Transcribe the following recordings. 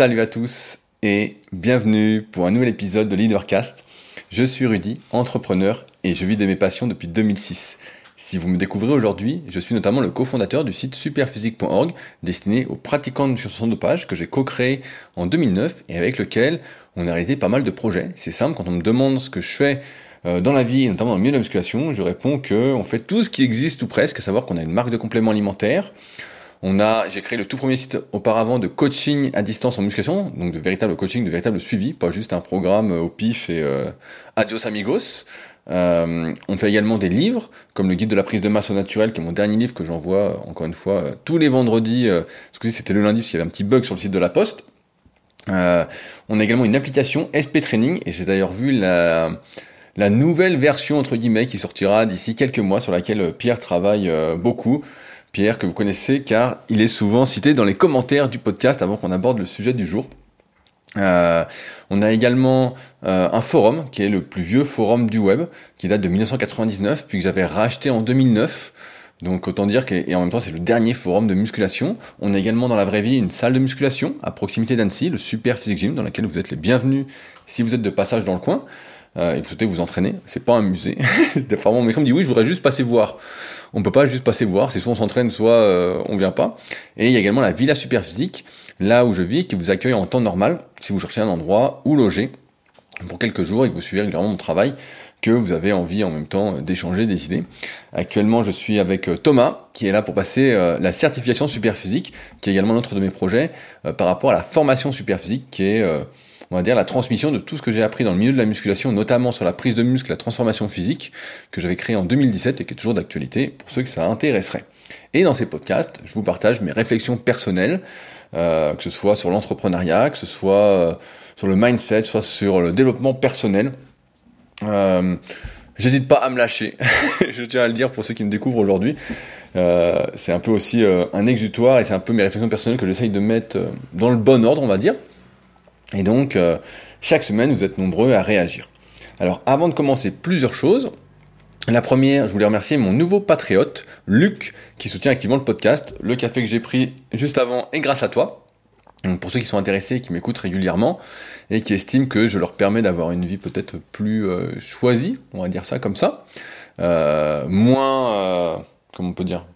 Salut à tous et bienvenue pour un nouvel épisode de Leadercast. Je suis Rudy, entrepreneur et je vis de mes passions depuis 2006. Si vous me découvrez aujourd'hui, je suis notamment le cofondateur du site superphysique.org destiné aux pratiquants de nutrition dopage que j'ai co-créé en 2009 et avec lequel on a réalisé pas mal de projets. C'est simple, quand on me demande ce que je fais euh, dans la vie, notamment dans le milieu de la musculation, je réponds que on fait tout ce qui existe ou presque, à savoir qu'on a une marque de compléments alimentaires, on a, j'ai créé le tout premier site auparavant de coaching à distance en musculation, donc de véritable coaching, de véritable suivi, pas juste un programme au pif et euh, adios amigos. Euh, on fait également des livres, comme le guide de la prise de masse au naturel, qui est mon dernier livre que j'envoie encore une fois euh, tous les vendredis. Euh, que c'était le lundi parce qu'il y avait un petit bug sur le site de la Poste. Euh, on a également une application SP Training et j'ai d'ailleurs vu la, la nouvelle version entre guillemets qui sortira d'ici quelques mois sur laquelle Pierre travaille beaucoup. Pierre que vous connaissez car il est souvent cité dans les commentaires du podcast avant qu'on aborde le sujet du jour. Euh, on a également euh, un forum qui est le plus vieux forum du web, qui date de 1999, puis que j'avais racheté en 2009. Donc autant dire que, et en même temps c'est le dernier forum de musculation. On a également dans la vraie vie une salle de musculation à proximité d'Annecy, le Super Physique Gym, dans laquelle vous êtes les bienvenus si vous êtes de passage dans le coin euh, et vous souhaitez vous entraîner. C'est pas un musée. Des mon me dit oui, je voudrais juste passer voir on peut pas juste passer voir, c'est soit on s'entraîne, soit euh, on vient pas. Et il y a également la Villa Superphysique, là où je vis, qui vous accueille en temps normal, si vous cherchez un endroit où loger pour quelques jours et que vous suivez régulièrement mon travail, que vous avez envie en même temps d'échanger des idées. Actuellement, je suis avec euh, Thomas, qui est là pour passer euh, la certification Superphysique, qui est également l'autre de mes projets, par rapport à la formation Superphysique, qui est on va dire, la transmission de tout ce que j'ai appris dans le milieu de la musculation, notamment sur la prise de muscle, la transformation physique, que j'avais créé en 2017 et qui est toujours d'actualité pour ceux que ça intéresserait. Et dans ces podcasts, je vous partage mes réflexions personnelles, euh, que ce soit sur l'entrepreneuriat, que ce soit euh, sur le mindset, soit sur le développement personnel. Euh, J'hésite pas à me lâcher, je tiens à le dire pour ceux qui me découvrent aujourd'hui. C'est un peu aussi un exutoire et c'est un peu mes réflexions personnelles que j'essaye de mettre dans le bon ordre, on va dire. Et donc, euh, chaque semaine, vous êtes nombreux à réagir. Alors, avant de commencer, plusieurs choses. La première, je voulais remercier mon nouveau patriote, Luc, qui soutient activement le podcast. Le café que j'ai pris juste avant est grâce à toi. Pour ceux qui sont intéressés, qui m'écoutent régulièrement et qui estiment que je leur permets d'avoir une vie peut-être plus euh, choisie, on va dire ça comme ça, euh, moins, euh, comment on peut dire,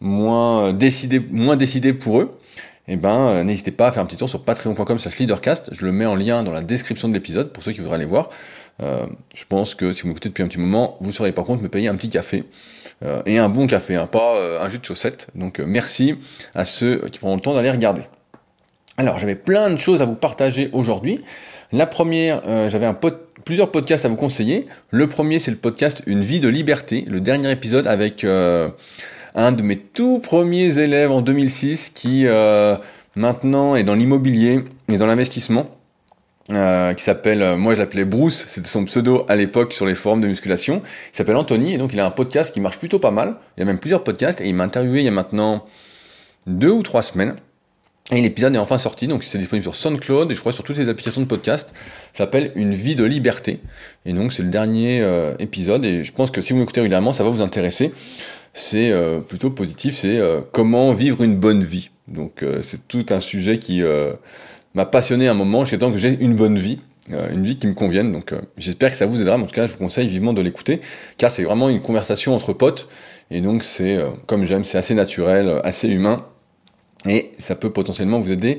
moins décidé, moins décidé pour eux eh ben, euh, n'hésitez pas à faire un petit tour sur patreon.com slash leadercast. Je le mets en lien dans la description de l'épisode pour ceux qui voudraient aller voir. Euh, je pense que si vous m'écoutez depuis un petit moment, vous ne seriez pas compte me payer un petit café. Euh, et un bon café, hein, pas un jus de chaussette. Donc merci à ceux qui prendront le temps d'aller regarder. Alors j'avais plein de choses à vous partager aujourd'hui. La première, j'avais un plusieurs podcasts à vous conseiller. Le premier, c'est le podcast Une vie de liberté, le dernier épisode avec un de mes tout premiers élèves en 2006 qui euh, maintenant est dans l'immobilier et dans l'investissement. Euh, qui s'appelle, euh, moi je l'appelais Bruce, c'était son pseudo à l'époque sur les forums de musculation. Il s'appelle Anthony et donc il a un podcast qui marche plutôt pas mal. Il y a même plusieurs podcasts et il m'a interviewé il y a maintenant deux ou trois semaines. Et l'épisode est enfin sorti, donc c'est disponible sur SoundCloud et je crois sur toutes les applications de podcast. Ça s'appelle Une vie de liberté. Et donc c'est le dernier épisode et je pense que si vous m'écoutez régulièrement, ça va vous intéresser c'est euh, plutôt positif, c'est euh, comment vivre une bonne vie. Donc euh, c'est tout un sujet qui m'a passionné un moment, jusqu'à temps que j'ai une bonne vie, une vie qui me convienne. Donc j'espère que ça vous aidera, mais en tout cas je vous conseille vivement de l'écouter, car c'est vraiment une conversation entre potes, et donc c'est, comme j'aime, c'est assez naturel, assez humain, et ça peut potentiellement vous aider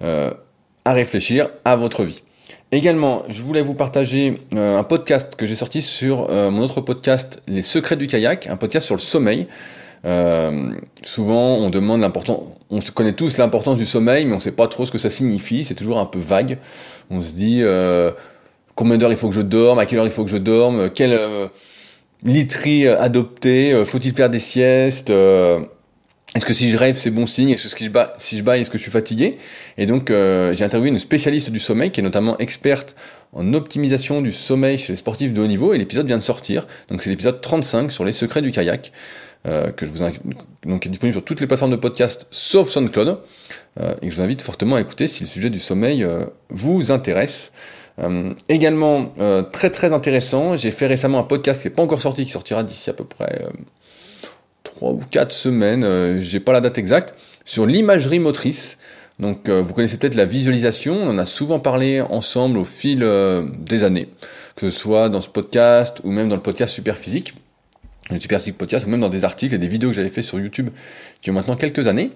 à réfléchir à votre vie. Également, je voulais vous partager euh, un podcast que j'ai sorti sur euh, mon autre podcast, Les Secrets du kayak, un podcast sur le sommeil. Euh, souvent, on demande l'importance, on connaît tous l'importance du sommeil, mais on ne sait pas trop ce que ça signifie. C'est toujours un peu vague. On se dit combien d'heures il faut que je dorme, à quelle heure il faut que je dorme, quelle literie adopter, faut-il faire des siestes est-ce que si je rêve, c'est bon signe? Est-ce que si je, baille, est-ce que je suis fatigué? Et donc, euh, j'ai interviewé une spécialiste du sommeil qui est notamment experte en optimisation du sommeil chez les sportifs de haut niveau. Et l'épisode vient de sortir. Donc, c'est l'épisode 35 sur les secrets du kayak. Euh, que je vous donc est disponible sur toutes les plateformes de podcast sauf SoundCloud euh, et je vous invite fortement à écouter si le sujet du sommeil vous intéresse. Également très très intéressant, j'ai fait récemment un podcast qui n'est pas encore sorti, qui sortira d'ici à peu près trois ou quatre semaines, euh, j'ai pas la date exacte, sur l'imagerie motrice. Donc vous connaissez peut-être la visualisation, on en a souvent parlé ensemble au fil des années, que ce soit dans ce podcast ou même dans le podcast Super Physique le Super Physique Podcast, ou même dans des articles et des vidéos que j'avais fait sur YouTube qui ont maintenant quelques années.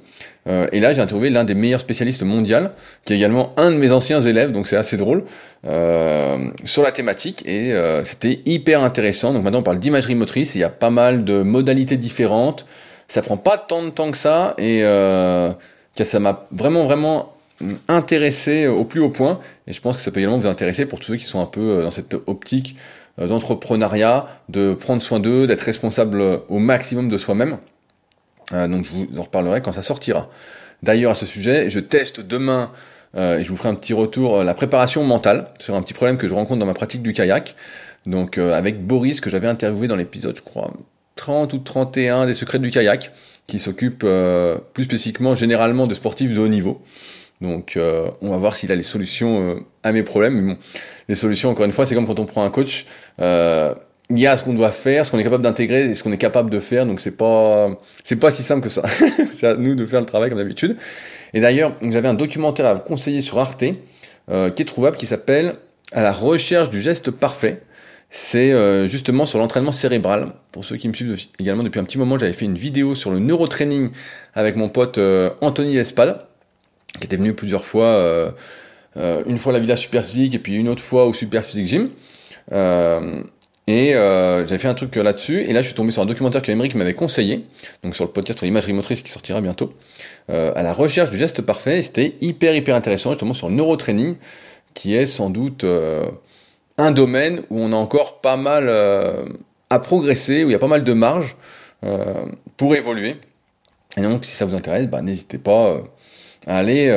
Euh, et là, j'ai interviewé l'un des meilleurs spécialistes mondiaux, qui est également un de mes anciens élèves, donc c'est assez drôle, euh, sur la thématique. Et euh, c'était hyper intéressant. Donc maintenant, on parle d'imagerie motrice. Il y a pas mal de modalités différentes. Ça prend pas tant de temps que ça. Et ça m'a vraiment, vraiment intéressé au plus haut point. Et je pense que ça peut également vous intéresser pour tous ceux qui sont un peu dans cette optique d'entrepreneuriat, de prendre soin d'eux, d'être responsable au maximum de soi-même. Euh, donc je vous en reparlerai quand ça sortira. D'ailleurs à ce sujet, je teste demain euh, et je vous ferai un petit retour euh, la préparation mentale sur un petit problème que je rencontre dans ma pratique du kayak. Donc avec Boris que j'avais interviewé dans l'épisode, je crois 30 ou 31 des secrets du kayak, qui s'occupe plus spécifiquement généralement de sportifs de haut niveau. Donc on va voir s'il a les solutions à mes problèmes. Mais bon, les solutions encore une fois, c'est comme quand on prend un coach il y a ce qu'on doit faire, ce qu'on est capable d'intégrer et ce qu'on est capable de faire. Donc c'est pas c'est pas si simple que ça. c'est à nous de faire le travail comme d'habitude. Et d'ailleurs, j'avais un documentaire à vous conseiller sur Arte euh, qui est trouvable qui s'appelle À la recherche du geste parfait. C'est euh, justement sur l'entraînement cérébral. Pour ceux qui me suivent également depuis un petit moment, j'avais fait une vidéo sur le neurotraining avec mon pote euh, Anthony Espal, qui était venu plusieurs fois, une fois à la Villa Super Physique et puis une autre fois au Super Physique Gym. Et euh, j'avais fait un truc là-dessus, et là je suis tombé sur un documentaire que Émeric m'avait conseillé, donc sur le podcast sur l'imagerie motrice qui sortira bientôt, euh, à la recherche du geste parfait, et c'était hyper hyper intéressant justement sur le neurotraining, qui est sans doute euh, un domaine où on a encore pas mal à progresser, où il y a pas mal de marge pour évoluer. Et donc si ça vous intéresse, bah, n'hésitez pas à aller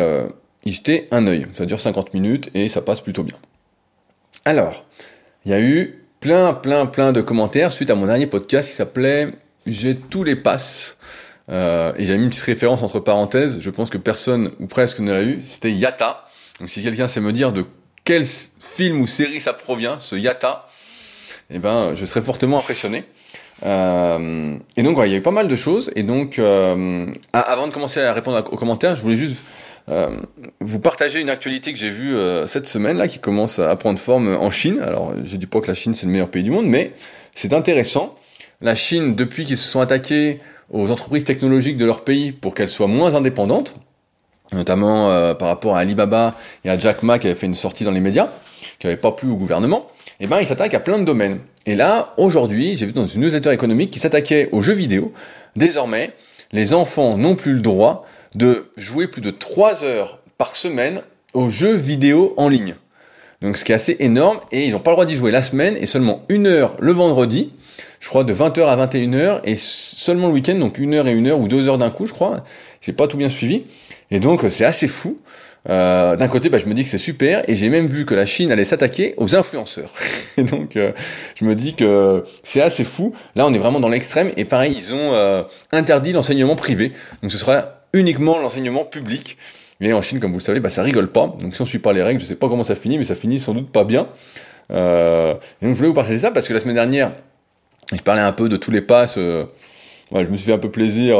y jeter un œil. Ça dure 50 minutes et ça passe plutôt bien. Alors, il y a eu plein, plein, plein de commentaires suite à mon dernier podcast qui s'appelait J'ai tous les passes. Euh, et j'avais mis une petite référence entre parenthèses. Je pense que personne ou presque ne l'a eu. C'était Yata. Donc si quelqu'un sait me dire de quel film ou série ça provient, ce Yata, eh ben, je serais fortement impressionné. Euh, et donc, il y a eu pas mal de choses. Et donc, euh, avant de commencer à répondre aux commentaires, je voulais juste euh, vous partagez une actualité que j'ai vue cette semaine là qui commence à prendre forme en Chine. Alors, je dis pas que la Chine c'est le meilleur pays du monde, mais c'est intéressant. La Chine, depuis qu'ils se sont attaqués aux entreprises technologiques de leur pays pour qu'elles soient moins indépendantes, notamment euh, par rapport à Alibaba et à Jack Ma qui avait fait une sortie dans les médias, qui n'avait pas plu au gouvernement, et eh ben ils s'attaquent à plein de domaines. Et là, aujourd'hui, j'ai vu dans une newsletter économique qui s'attaquait aux jeux vidéo. Désormais, les enfants n'ont plus le droit de jouer plus de 3 heures par semaine aux jeux vidéo en ligne. Donc ce qui est assez énorme, et ils n'ont pas le droit d'y jouer la semaine, et seulement une heure le vendredi, je crois de 20h à 21h, et seulement le week-end, donc une heure et une heure, ou deux heures d'un coup, je crois. J'ai pas tout bien suivi. Et donc c'est assez fou. Euh, d'un côté, bah, je me dis que c'est super, et j'ai même vu que la Chine allait s'attaquer aux influenceurs. et donc, euh, je me dis que c'est assez fou. Là, on est vraiment dans l'extrême, et pareil, ils ont euh, interdit l'enseignement privé. Donc, ce sera uniquement l'enseignement public. Et en Chine, comme vous le savez, bah, ça rigole pas. Donc, si on suit pas les règles, je sais pas comment ça finit, mais ça finit sans doute pas bien. et donc, je voulais vous partager ça parce que la semaine dernière, je parlais un peu de tous les passes. je me suis fait un peu plaisir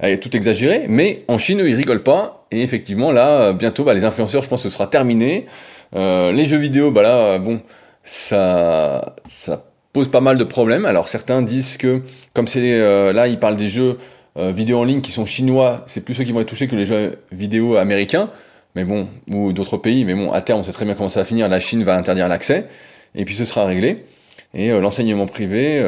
à tout exagérer, mais en Chine, ils rigolent pas et effectivement, là, euh, bientôt, bah, les influenceurs, je pense que ce sera terminé. Euh, les jeux vidéo, bah là, euh, bon, ça, ça pose pas mal de problèmes. Alors certains disent que, comme c'est là, ils parlent des jeux vidéo en ligne qui sont chinois, c'est plus ceux qui vont être touchés que les jeux vidéo américains, mais bon, ou d'autres pays. Mais bon, à terme, on sait très bien comment ça va finir. La Chine va interdire l'accès, et puis ce sera réglé. Et l'enseignement privé,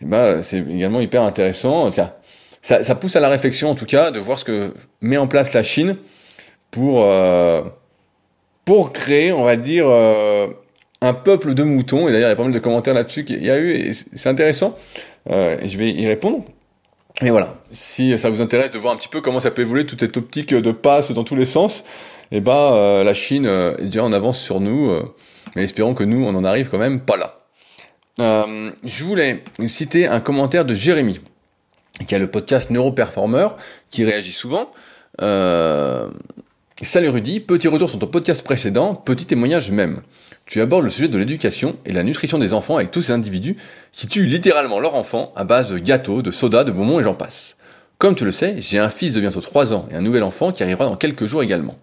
bah, c'est également hyper intéressant. En tout cas, ça, pousse à la réflexion en tout cas de voir ce que met en place la Chine pour, euh, créer, on va dire, euh, un peuple de moutons. Et d'ailleurs, il y a pas mal de commentaires là-dessus qu'il y a eu, et c'est intéressant. Euh, et je vais y répondre. Mais voilà, si ça vous intéresse de voir un petit peu comment ça peut évoluer, toute cette optique de passe dans tous les sens, eh ben la Chine est déjà en avance sur nous, mais espérons que nous, on en arrive quand même pas là. je voulais citer un commentaire de Jérémy qui a le podcast Neuroperformer, qui réagit souvent. Euh, Salut Rudy, petit retour sur ton podcast précédent, petit témoignage même. Tu abordes le sujet de l'éducation et la nutrition des enfants avec tous ces individus qui tuent littéralement leurs enfants à base de gâteaux, de soda, de bonbons et j'en passe. Comme tu le sais, j'ai un fils de bientôt 3 ans et un nouvel enfant qui arrivera dans quelques jours également.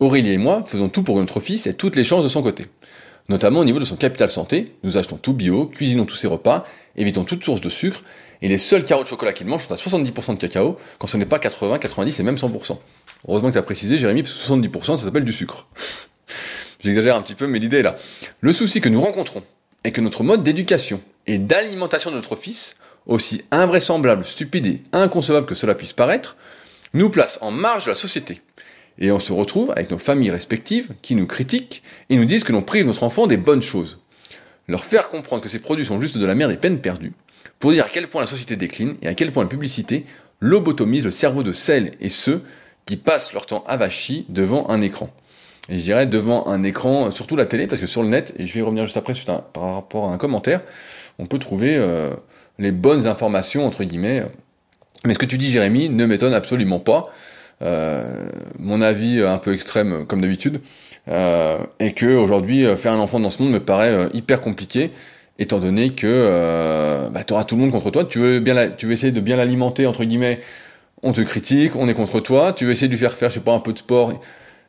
Aurélie et moi faisons tout pour notre fils et toutes les chances de son côté. Notamment au niveau de son capital santé, nous achetons tout bio, cuisinons tous ses repas, évitons toute source de sucre, et les seuls carreaux de chocolat qu'il mange sont à 70% de cacao, quand ce n'est pas 80, 90 et même 100%. Heureusement que tu as précisé, Jérémy, parce que 70% ça s'appelle du sucre. J'exagère un petit peu, mais l'idée est là. Le souci que nous rencontrons est que notre mode d'éducation et d'alimentation de notre fils, aussi invraisemblable, stupide et inconcevable que cela puisse paraître, nous place en marge de la société. Et on se retrouve avec nos familles respectives qui nous critiquent et nous disent que l'on prive notre enfant des bonnes choses. Leur faire comprendre que ces produits sont juste de la merde et peine perdue, pour dire à quel point la société décline et à quel point la publicité lobotomise le cerveau de celles et ceux qui passent leur temps avachis devant un écran. Et je dirais devant un écran, surtout la télé, parce que sur le net, et je vais revenir juste après par rapport à un commentaire, on peut trouver euh, les bonnes informations, entre guillemets. Mais ce que tu dis, Jérémy, ne m'étonne absolument pas. Euh, mon avis un peu extrême, comme d'habitude, euh, est que aujourd'hui, faire un enfant dans ce monde me paraît hyper compliqué, étant donné que bah, tu auras tout le monde contre toi. Tu veux, bien tu veux essayer de bien l'alimenter, entre guillemets, on te critique, on est contre toi. Tu veux essayer de lui faire faire, je sais pas, un peu de sport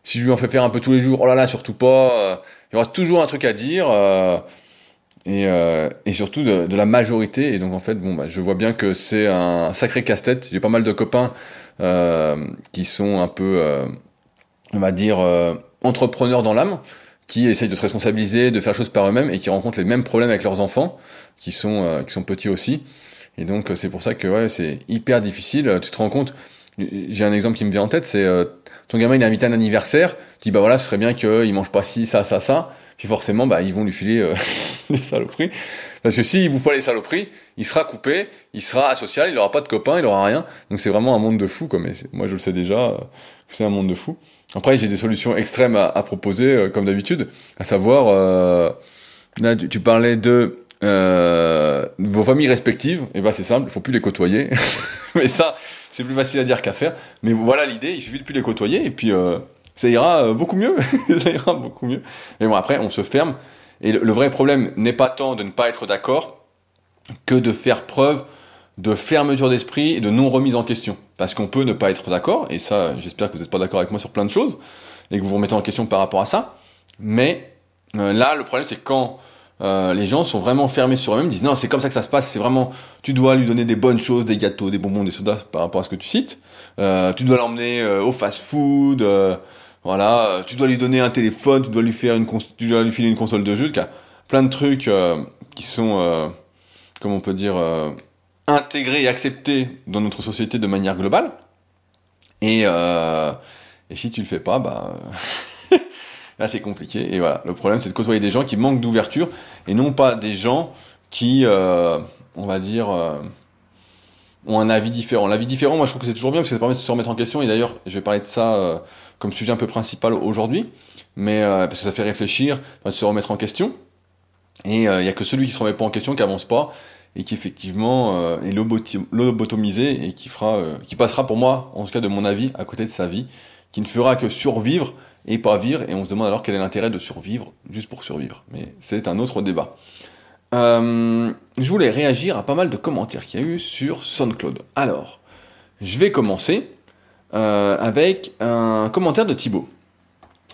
si je lui en fais faire un peu tous les jours, oh là là, surtout pas, euh, il y aura toujours un truc à dire, euh, et, euh, surtout de, de, la majorité. Et donc en fait, bon, bah, je vois bien que c'est un sacré casse-tête. J'ai pas mal de copains qui sont un peu, on va dire, entrepreneurs dans l'âme, qui essayent de se responsabiliser, de faire choses par eux-mêmes, et qui rencontrent les mêmes problèmes avec leurs enfants, qui sont, qui sont petits aussi. Et donc c'est pour ça que ouais, c'est hyper difficile. Tu te rends compte, j'ai un exemple qui me vient en tête, c'est ton gamin il a invité un anniversaire, tu dis bah voilà, ce serait bien qu'il mange pas ci, ça, ça, ça. Puis forcément, bah ils vont lui filer euh, des saloperies. Parce que s'il vous pas les saloperies, il sera coupé, il sera asocial, il aura pas de copains, il aura rien. Donc c'est vraiment un monde de fou, comme moi je le sais déjà, euh, c'est un monde de fou. Après j'ai des solutions extrêmes à, proposer, euh, comme d'habitude, à savoir, là tu, parlais de vos familles respectives, et bah c'est simple, il faut plus les côtoyer. Mais ça, c'est plus facile à dire qu'à faire. Mais voilà l'idée, il suffit de plus les côtoyer et puis euh, ça ira euh, beaucoup mieux. ça ira beaucoup mieux. Mais bon, après, on se ferme. Et le, vrai problème n'est pas tant de ne pas être d'accord que de faire preuve de fermeture d'esprit et de non remise en question. Parce qu'on peut ne pas être d'accord, et ça, j'espère que vous n'êtes pas d'accord avec moi sur plein de choses, et que vous vous remettez en question par rapport à ça. Mais euh, là, le problème, c'est quand euh, les gens sont vraiment fermés sur eux-mêmes, disent non, c'est comme ça que ça se passe, c'est vraiment, tu dois lui donner des bonnes choses, des gâteaux, des bonbons, des sodas par rapport à ce que tu cites. Euh, tu dois l'emmener au fast-food, voilà, tu dois lui donner un téléphone, tu dois lui faire une, tu dois lui filer une console de jeu, plein de trucs qui sont, comment on peut dire, intégrés et acceptés dans notre société de manière globale. Et, et si tu le fais pas, bah Là, c'est compliqué. Et voilà, le problème, c'est de côtoyer des gens qui manquent d'ouverture et non pas des gens qui, euh, on va dire, euh, ont un avis différent. L'avis différent, moi, je trouve que c'est toujours bien parce que ça permet de se remettre en question. Et d'ailleurs, je vais parler de ça euh, comme sujet un peu principal aujourd'hui, mais parce que ça fait réfléchir, de se remettre en question. Et il n'y a que celui qui se remet pas en question qui avance pas et qui effectivement est lobotomisé et qui fera, qui passera pour moi, en tout cas de mon avis, à côté de sa vie, qui ne fera que survivre et pas vivre, et on se demande alors quel est l'intérêt de survivre juste pour survivre. Mais c'est un autre débat. Euh, je voulais réagir à pas mal de commentaires qu'il y a eu sur SoundCloud. Alors, je vais commencer euh, avec un commentaire de Thibaut.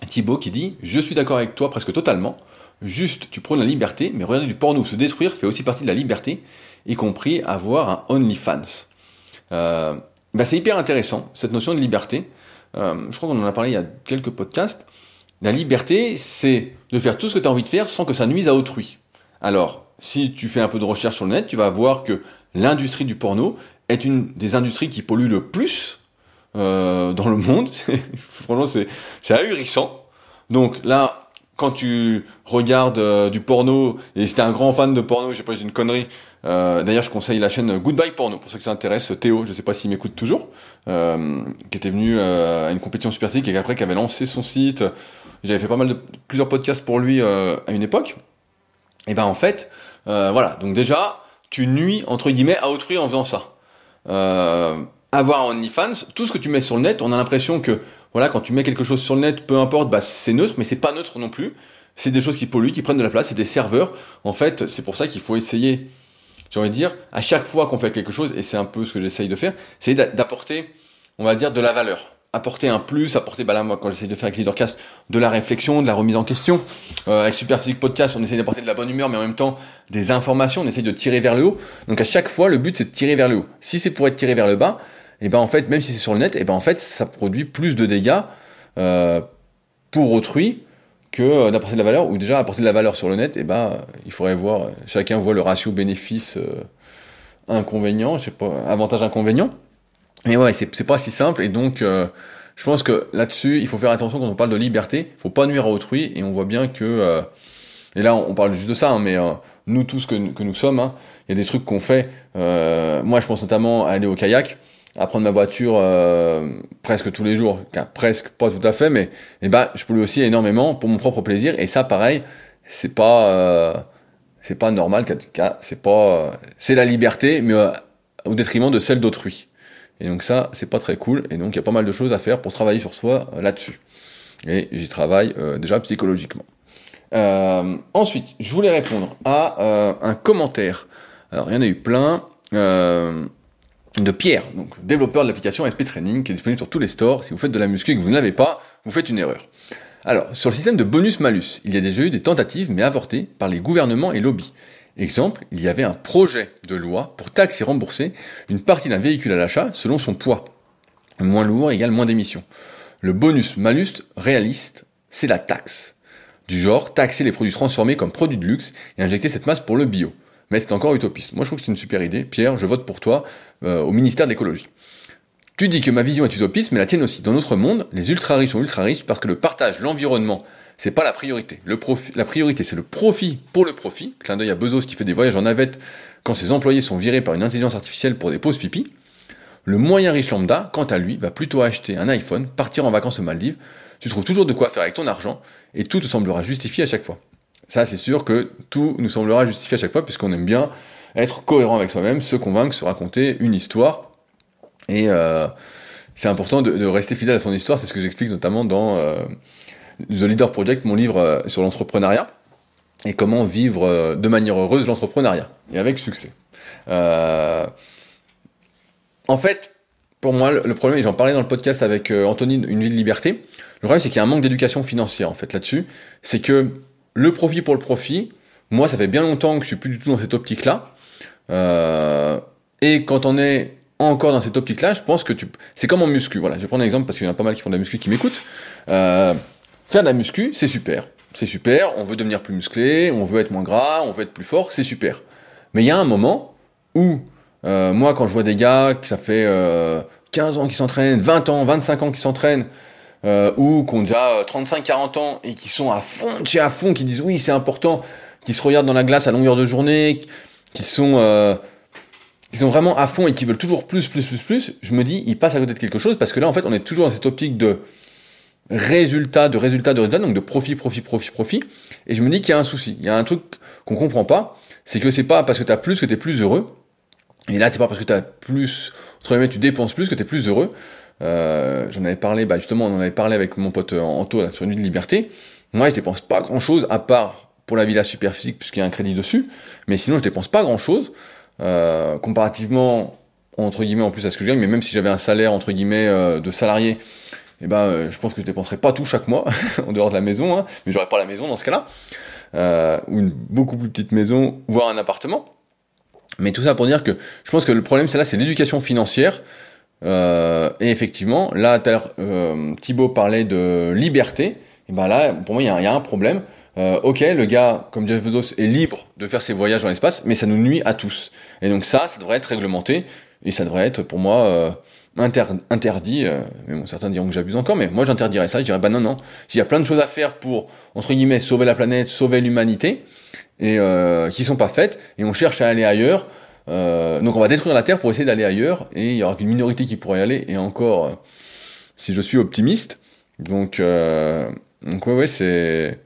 Thibaut qui dit Je suis d'accord avec toi presque totalement. Juste, tu prônes la liberté, mais regarder du porno se détruire fait aussi partie de la liberté, y compris avoir un OnlyFans. Euh, bah c'est hyper intéressant, cette notion de liberté. Euh, je crois qu'on en a parlé il y a quelques podcasts, la liberté, c'est de faire tout ce que tu as envie de faire sans que ça nuise à autrui. Alors, si tu fais un peu de recherche sur le net, tu vas voir que l'industrie du porno est une des industries qui pollue le plus euh, dans le monde. Franchement, c'est ahurissant. Donc là, quand tu regardes euh, du porno, et si t'es un grand fan de porno, je sais pas, j'ai une connerie, euh, d'ailleurs, je conseille la chaîne Goodbye Porno pour ceux qui s'intéressent. Théo, je sais pas s'il m'écoute toujours, euh, qui était venu à une compétition super et qu'après qui avait lancé son site. J'avais fait pas mal de plusieurs podcasts pour lui à une époque. Et ben en fait, voilà. Donc déjà, tu nuis entre guillemets à autrui en faisant ça. avoir OnlyFans, tout ce que tu mets sur le net, on a l'impression que voilà, quand tu mets quelque chose sur le net, peu importe, bah c'est neutre, mais c'est pas neutre non plus. C'est des choses qui polluent, qui prennent de la place, c'est des serveurs. En fait, c'est pour ça qu'il faut essayer j'ai envie de dire, à chaque fois qu'on fait quelque chose, et c'est un peu ce que j'essaye de faire, d'apporter, on va dire, de la valeur. Apporter un plus, apporter, bah là, moi, quand j'essaye de faire avec Leadercast, de la réflexion, de la remise en question. Euh, avec Superphysique Podcast, on essaye d'apporter de la bonne humeur, mais en même temps, des informations, on essaye de tirer vers le haut. Donc à chaque fois, le but, c'est de tirer vers le haut. Si c'est pour être tiré vers le bas, et ben en fait, même si c'est sur le net, et ben en fait, ça produit plus de dégâts euh, pour autrui que euh, d'apporter de la valeur, ou déjà apporter de la valeur sur le net, et ben il faudrait voir, chacun voit le ratio bénéfice euh, inconvénient, je sais pas, avantage inconvénient. Mais ouais, c'est pas si simple, et donc je pense que là-dessus, il faut faire attention quand on parle de liberté, il faut pas nuire à autrui, et on voit bien que, et là on parle juste de ça, hein, mais nous tous que, que nous sommes, hein, il y a des trucs qu'on fait, moi je pense notamment à aller au kayak, à prendre ma voiture euh, presque tous les jours, presque pas tout à fait, mais eh ben, je pollue aussi énormément pour mon propre plaisir. Et ça, pareil, c'est pas, euh, c'est pas normal. C'est pas, euh, c'est la liberté, mais au détriment de celle d'autrui. Et donc ça, c'est pas très cool. Et donc il y a pas mal de choses à faire pour travailler sur soi là-dessus. Et j'y travaille déjà psychologiquement. ensuite, je voulais répondre à un commentaire. Alors il y en a eu plein. Euh, de Pierre, développeur de l'application SP Training, qui est disponible sur tous les stores. Si vous faites de la muscu et que vous ne l'avez pas, vous faites une erreur. Alors, sur le système de bonus-malus, il y a déjà eu des tentatives, mais avortées, par les gouvernements et lobbies. Exemple, il y avait un projet de loi pour taxer et rembourser une partie d'un véhicule à l'achat selon son poids. Moins lourd égale moins d'émissions. Le bonus-malus réaliste, c'est la taxe. Du genre, taxer les produits transformés comme produits de luxe et injecter cette masse pour le bio mais c'est encore utopiste. Moi, je trouve que c'est une super idée. Pierre, je vote pour toi euh, au ministère de l'écologie. Tu dis que ma vision est utopiste, mais la tienne aussi. Dans notre monde, les ultra riches sont ultra riches parce que le partage, l'environnement, c'est pas la priorité. La priorité, c'est le profit pour le profit. Clin d'œil à Bezos qui fait des voyages en navette quand ses employés sont virés par une intelligence artificielle pour des pauses pipi. Le moyen riche lambda, quant à lui, va plutôt acheter un iPhone, partir en vacances aux Maldives. Tu trouves toujours de quoi faire avec ton argent et tout te semblera justifié à chaque fois. Ça, c'est sûr que tout nous semblera justifié à chaque fois, puisqu'on aime bien être cohérent avec soi-même, se convaincre, se raconter une histoire. Et euh, c'est important de, rester fidèle à son histoire, c'est ce que j'explique notamment dans euh, The Leader Project, mon livre euh, sur l'entrepreneuriat, et comment vivre de manière heureuse l'entrepreneuriat, et avec succès. en fait, pour moi, le problème, et j'en parlais dans le podcast avec Anthony, Une vie de liberté, le problème c'est qu'il y a un manque d'éducation financière en fait là-dessus, c'est que le profit pour le profit, moi, ça fait bien longtemps que je suis plus du tout dans cette optique-là. Euh, et quand on est encore dans cette optique-là, je pense que tu, c'est comme en muscu. Voilà, je vais prendre un exemple parce qu'il y en a pas mal qui font de la muscu qui m'écoutent. Euh, faire de la muscu, c'est super, c'est super. On veut devenir plus musclé, on veut être moins gras, on veut être plus fort, c'est super. Mais il y a un moment où, euh, moi, quand je vois des gars que ça fait 15 ans qu'ils s'entraînent, 20 ans, 25 ans qu'ils s'entraînent, euh, ou qui ont déjà 35-40 euh, ans et qui sont à fond, chez à fond, qui disent oui c'est important, qui se regardent dans la glace à longueur de journée, qui sont, euh, qui sont vraiment à fond et qui veulent toujours plus, plus, plus, plus, je me dis, ils passent à côté de quelque chose parce que là en fait on est toujours dans cette optique de résultat, de résultat, de résultat, donc de profit, profit, profit, profit. Et je me dis qu'il y a un souci, il y a un truc qu'on comprend pas, c'est que c'est pas parce que tu as plus que tu es plus heureux. Et là, c'est pas parce que tu as plus, entre guillemets, tu dépenses plus que tu es plus heureux. Euh, j'en avais parlé, bah justement, on en avait parlé avec mon pote euh, Anto sur une nuit de liberté. Moi, je dépense pas grand chose à part pour la villa super physique puisqu'il y a un crédit dessus. Mais sinon, je dépense pas grand chose euh, comparativement entre guillemets en plus à ce que je gagne. Mais même si j'avais un salaire entre guillemets de salarié, eh ben, je pense que je dépenserais pas tout chaque mois en dehors de la maison. Hein, mais j'aurais pas la maison dans ce cas-là, ou une beaucoup plus petite maison, voire un appartement. Mais tout ça pour dire que je pense que le problème, c'est là, c'est l'éducation financière. Euh, et effectivement, là, tout euh, Thibaut parlait de liberté. Et ben là, pour moi, il y, a un problème. Euh, ok, le gars, comme Jeff Bezos, est libre de faire ses voyages dans l'espace, mais ça nous nuit à tous. Et donc ça, ça devrait être réglementé, et ça devrait être, pour moi, euh, inter interdit. Euh, mais bon, certains diront que j'abuse encore, mais moi, j'interdirais ça. Je dirais, bah non, non. S'il y a plein de choses à faire pour, entre guillemets, sauver la planète, sauver l'humanité, et qui sont pas faites, et on cherche à aller ailleurs, euh, donc on va détruire la Terre pour essayer d'aller ailleurs, et il y aura qu'une minorité qui pourrait y aller, et encore, euh, si je suis optimiste. Donc, euh, donc ouais, ouais, c'est...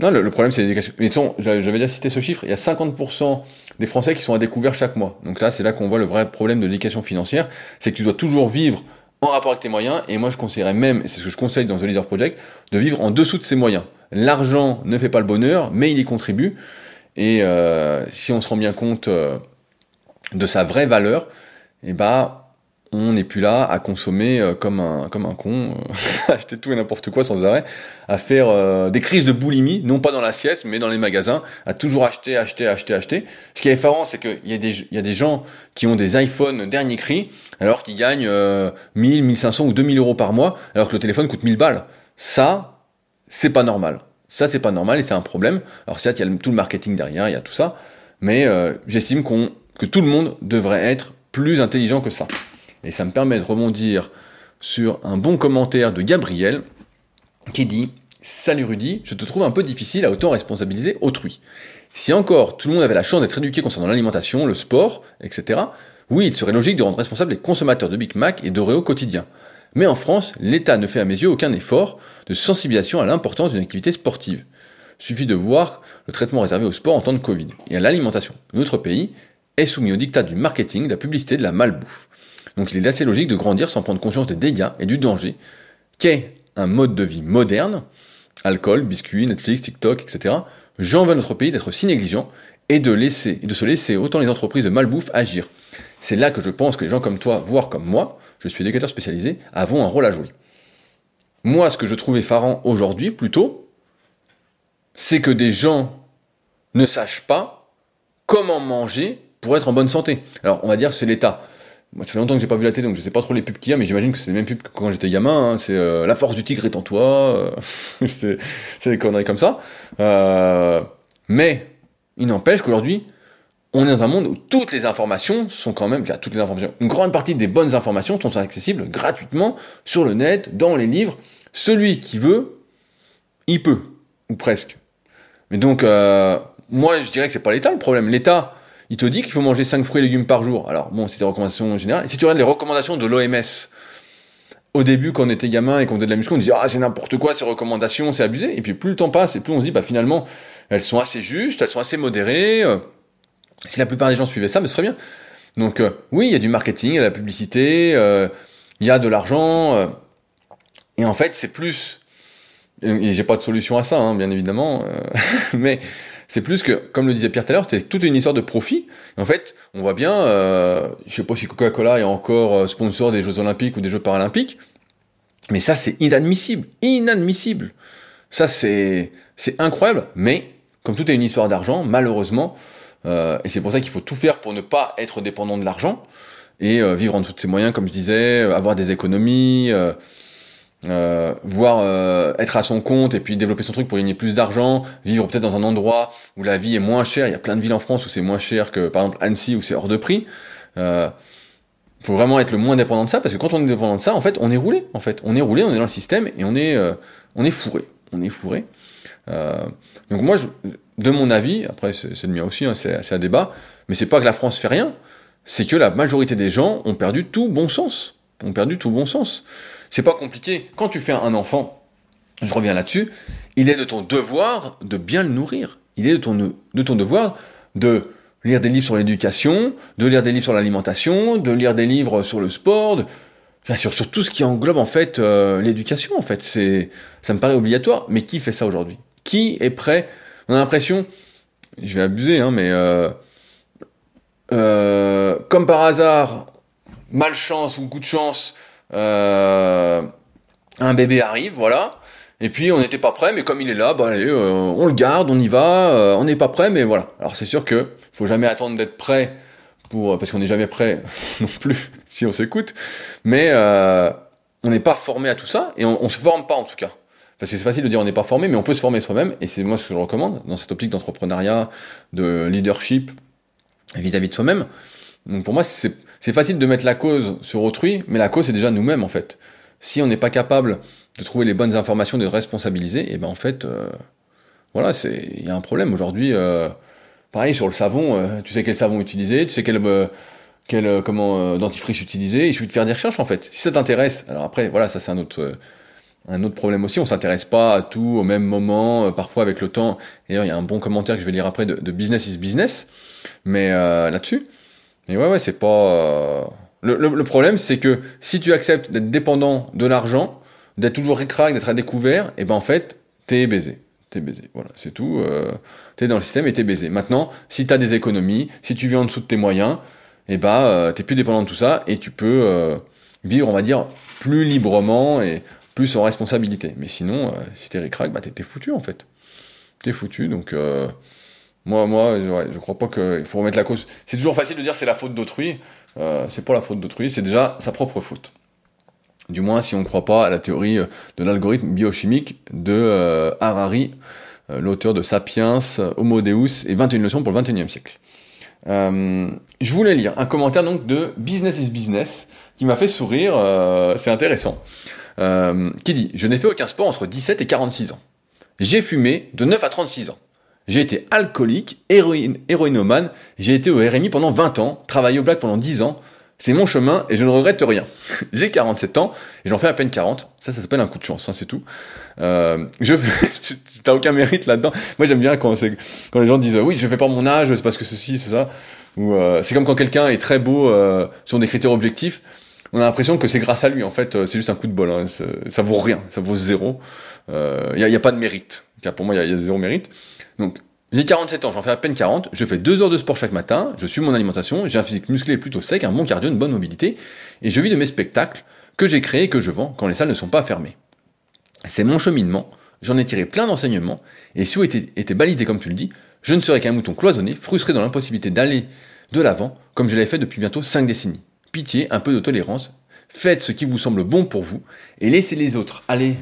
Non, le, problème c'est l'éducation. Mais j'avais déjà cité ce chiffre, il y a 50% des Français qui sont à découvert chaque mois. Donc là, c'est là qu'on voit le vrai problème de l'éducation financière, c'est que tu dois toujours vivre en rapport avec tes moyens, et moi je conseillerais même, et c'est ce que je conseille dans The Leader Project, de vivre en dessous de ses moyens. L'argent ne fait pas le bonheur, mais il y contribue, et euh, si on se rend bien compte... Euh, de sa vraie valeur, et eh bah on n'est plus là à consommer euh, comme un comme un con, euh, acheter tout et n'importe quoi sans arrêt, à faire euh, des crises de boulimie, non pas dans l'assiette, mais dans les magasins, à toujours acheter, acheter, acheter, acheter. Ce qui est effarant, c'est qu'il y a des y a des gens qui ont des iPhones dernier cri, alors qu'ils gagnent 1000, 1500 ou 2000 euros par mois, alors que le téléphone coûte 1000 balles. Ça, c'est pas normal. Ça, c'est pas normal et c'est un problème. Alors certes, il y a tout le marketing derrière, il y a tout ça, mais j'estime qu'on que tout le monde devrait être plus intelligent que ça. Et ça me permet de rebondir sur un bon commentaire de Gabriel qui dit Salut Rudy, je te trouve un peu difficile à autant responsabiliser autrui. Si encore tout le monde avait la chance d'être éduqué concernant l'alimentation, le sport, etc., oui, il serait logique de rendre responsables les consommateurs de Big Mac et d'Oreo quotidien. Mais en France, l'État ne fait à mes yeux aucun effort de sensibilisation à l'importance d'une activité sportive. Suffit de voir le traitement réservé au sport en temps de Covid et à l'alimentation. Notre pays est soumis au dictat du marketing, de la publicité, de la malbouffe. Donc il est assez logique de grandir sans prendre conscience des dégâts et du danger qu'est un mode de vie moderne, alcool, biscuits, Netflix, TikTok, etc. J'en veux notre pays d'être si négligent et de, laisser, et de se laisser autant les entreprises de malbouffe agir. C'est là que je pense que les gens comme toi, voire comme moi, je suis éducateur spécialisé, avons un rôle à jouer. Moi, ce que je trouve effarant aujourd'hui, plutôt, c'est que des gens ne sachent pas comment manger pour être en bonne santé. Alors, on va dire c'est l'État. Moi, ça fait longtemps que j'ai pas vu la télé, donc je sais pas trop les pubs qu'il y a, mais j'imagine que c'est les mêmes pubs que quand j'étais gamin. Hein. C'est euh, la force du tigre est en toi. Euh, c'est des conneries comme ça. Euh, mais il n'empêche qu'aujourd'hui, on est dans un monde où toutes les informations sont quand même, toutes les informations, une grande partie des bonnes informations sont accessibles gratuitement sur le net, dans les livres. Celui qui veut, il peut, ou presque. Mais donc, moi, je dirais que c'est pas l'État le problème. L'État, il te dit qu'il faut manger 5 fruits et légumes par jour. Alors bon, c'est des recommandations générales. Et si tu regardes les recommandations de l'OMS, au début, quand on était gamin et qu'on faisait de la muscu, on disait ah c'est n'importe quoi ces recommandations, c'est abusé. Et puis plus le temps passe et plus on se dit bah finalement elles sont assez justes, elles sont assez modérées. Euh, si la plupart des gens suivaient ça, mais ce serait bien. Donc euh, oui, il y a du marketing, il y a de la publicité, euh, il y a de l'argent. et en fait, c'est plus. Et j'ai pas de solution à ça, hein, bien évidemment. mais c'est plus que, comme le disait Pierre tout à l'heure, c'était toute une histoire de profit. en fait, on voit bien, euh, je sais pas si Coca-Cola est encore euh, sponsor des Jeux Olympiques ou des Jeux Paralympiques, mais ça c'est inadmissible, inadmissible. Ça c'est incroyable, mais comme tout est une histoire d'argent, malheureusement, euh, et c'est pour ça qu'il faut tout faire pour ne pas être dépendant de l'argent et euh, vivre en dessous de ses moyens, comme je disais, avoir des économies. Euh, voir euh, être à son compte et puis développer son truc pour gagner plus d'argent, vivre peut-être dans un endroit où la vie est moins chère. Il y a plein de villes en France où c'est moins cher que par exemple Annecy où c'est hors de prix. Euh, faut vraiment être le moins dépendant de ça parce que quand on est dépendant de ça, en fait, on est roulé. En fait, on est roulé, on est dans le système et on est euh, on est fourré. On est fourré. donc moi, je, de mon avis, après c'est le mien aussi, hein, c'est un débat, mais c'est pas que la France fait rien, c'est que la majorité des gens ont perdu tout bon sens. Ont perdu tout bon sens. C'est pas compliqué. Quand tu fais un enfant, je reviens là-dessus, il est de ton devoir de bien le nourrir. Il est de ton, de ton devoir de lire des livres sur l'éducation, de lire des livres sur l'alimentation, de lire des livres sur le sport, sur, sur tout ce qui englobe en fait euh, l'éducation en fait. Ça me paraît obligatoire. Mais qui fait ça aujourd'hui? Qui est prêt? On a l'impression, je vais abuser, hein, mais euh, euh, comme par hasard, malchance ou coup de chance, un bébé arrive, voilà. Et puis on n'était pas prêt, mais comme il est là, bah euh, on le garde, on y va. Euh, on n'est pas prêt, mais voilà. Alors c'est sûr que faut jamais attendre d'être prêt pour parce qu'on n'est jamais prêt non plus si on s'écoute. Mais on n'est pas formé à tout ça et on, on se forme pas en tout cas. Parce que c'est facile de dire on n'est pas formé, mais on peut se former soi-même. Et c'est moi ce que je recommande dans cette optique d'entrepreneuriat, de leadership vis-à-vis de soi-même. Donc pour moi, c'est c'est facile de mettre la cause sur autrui, mais la cause c'est déjà nous-mêmes en fait. Si on n'est pas capable de trouver les bonnes informations, de responsabiliser, et eh ben en fait, euh, voilà, c'est il y a un problème aujourd'hui. Euh, pareil sur le savon, euh, tu sais quel savon utiliser, tu sais quel comment dentifrice utiliser, il suffit de faire des recherches en fait. Si ça t'intéresse, alors après voilà, ça c'est un autre un autre problème aussi, on s'intéresse pas à tout au même moment, parfois avec le temps. D'ailleurs, il y a un bon commentaire que je vais lire après de Business is Business, mais là-dessus. Mais ouais, ouais, c'est pas. Euh, le, problème, c'est que si tu acceptes d'être dépendant de l'argent, d'être toujours récrac, d'être à découvert, et eh ben en fait, t'es baisé. T'es baisé. Voilà, c'est tout. Euh, t'es dans le système et t'es baisé. Maintenant, si t'as des économies, si tu vis en dessous de tes moyens, et bah t'es plus dépendant de tout ça et tu peux vivre, on va dire, plus librement et plus en responsabilité. Mais sinon, si t'es ricrac, bah t'es foutu en fait. T'es foutu, donc moi, moi, je crois pas qu'il faut remettre la cause. C'est toujours facile de dire c'est la faute d'autrui. c'est pas la faute d'autrui, c'est déjà sa propre faute. Du moins si on ne croit pas à la théorie de l'algorithme biochimique de Harari, euh, l'auteur de Sapiens, Homo Deus et 21 leçons pour le 21e siècle. Euh, je voulais lire un commentaire donc de Business is Business qui m'a fait sourire, euh, c'est intéressant, qui dit Je n'ai fait aucun sport entre 17 et 46 ans. J'ai fumé de 9 à 36 ans. J'ai été alcoolique, héroïne, héroïnomane, j'ai été au RMI pendant 20 ans, travaillé au black pendant 10 ans, c'est mon chemin et je ne regrette rien. J'ai 47 ans et j'en fais à peine 40. Ça, ça s'appelle un coup de chance, hein, c'est tout. Euh, je t'as aucun mérite là-dedans. Moi, j'aime bien quand, les gens disent oui, je fais pas mon âge, c'est parce que ceci, c'est ça. Euh, c'est comme quand quelqu'un est très beau euh, sur des critères objectifs. On a l'impression que c'est grâce à lui. En fait, c'est juste un coup de bol. Hein. Ça vaut rien. Ça vaut zéro. Il n'y a, a, pas de mérite. Car pour moi, il y, y, a zéro mérite. Donc, j'ai 47 ans, j'en fais à peine 40, je fais 2 heures de sport chaque matin, je suis mon alimentation, j'ai un physique musclé plutôt sec, un bon cardio, une bonne mobilité, et je vis de mes spectacles que j'ai créés et que je vends quand les salles ne sont pas fermées. C'est mon cheminement, j'en ai tiré plein d'enseignements, et si vous était balisé comme tu le dis, je ne serais qu'un mouton cloisonné, frustré dans l'impossibilité d'aller de l'avant, comme je l'ai fait depuis bientôt 5 décennies. Pitié, un peu de tolérance, faites ce qui vous semble bon pour vous, et laissez les autres aller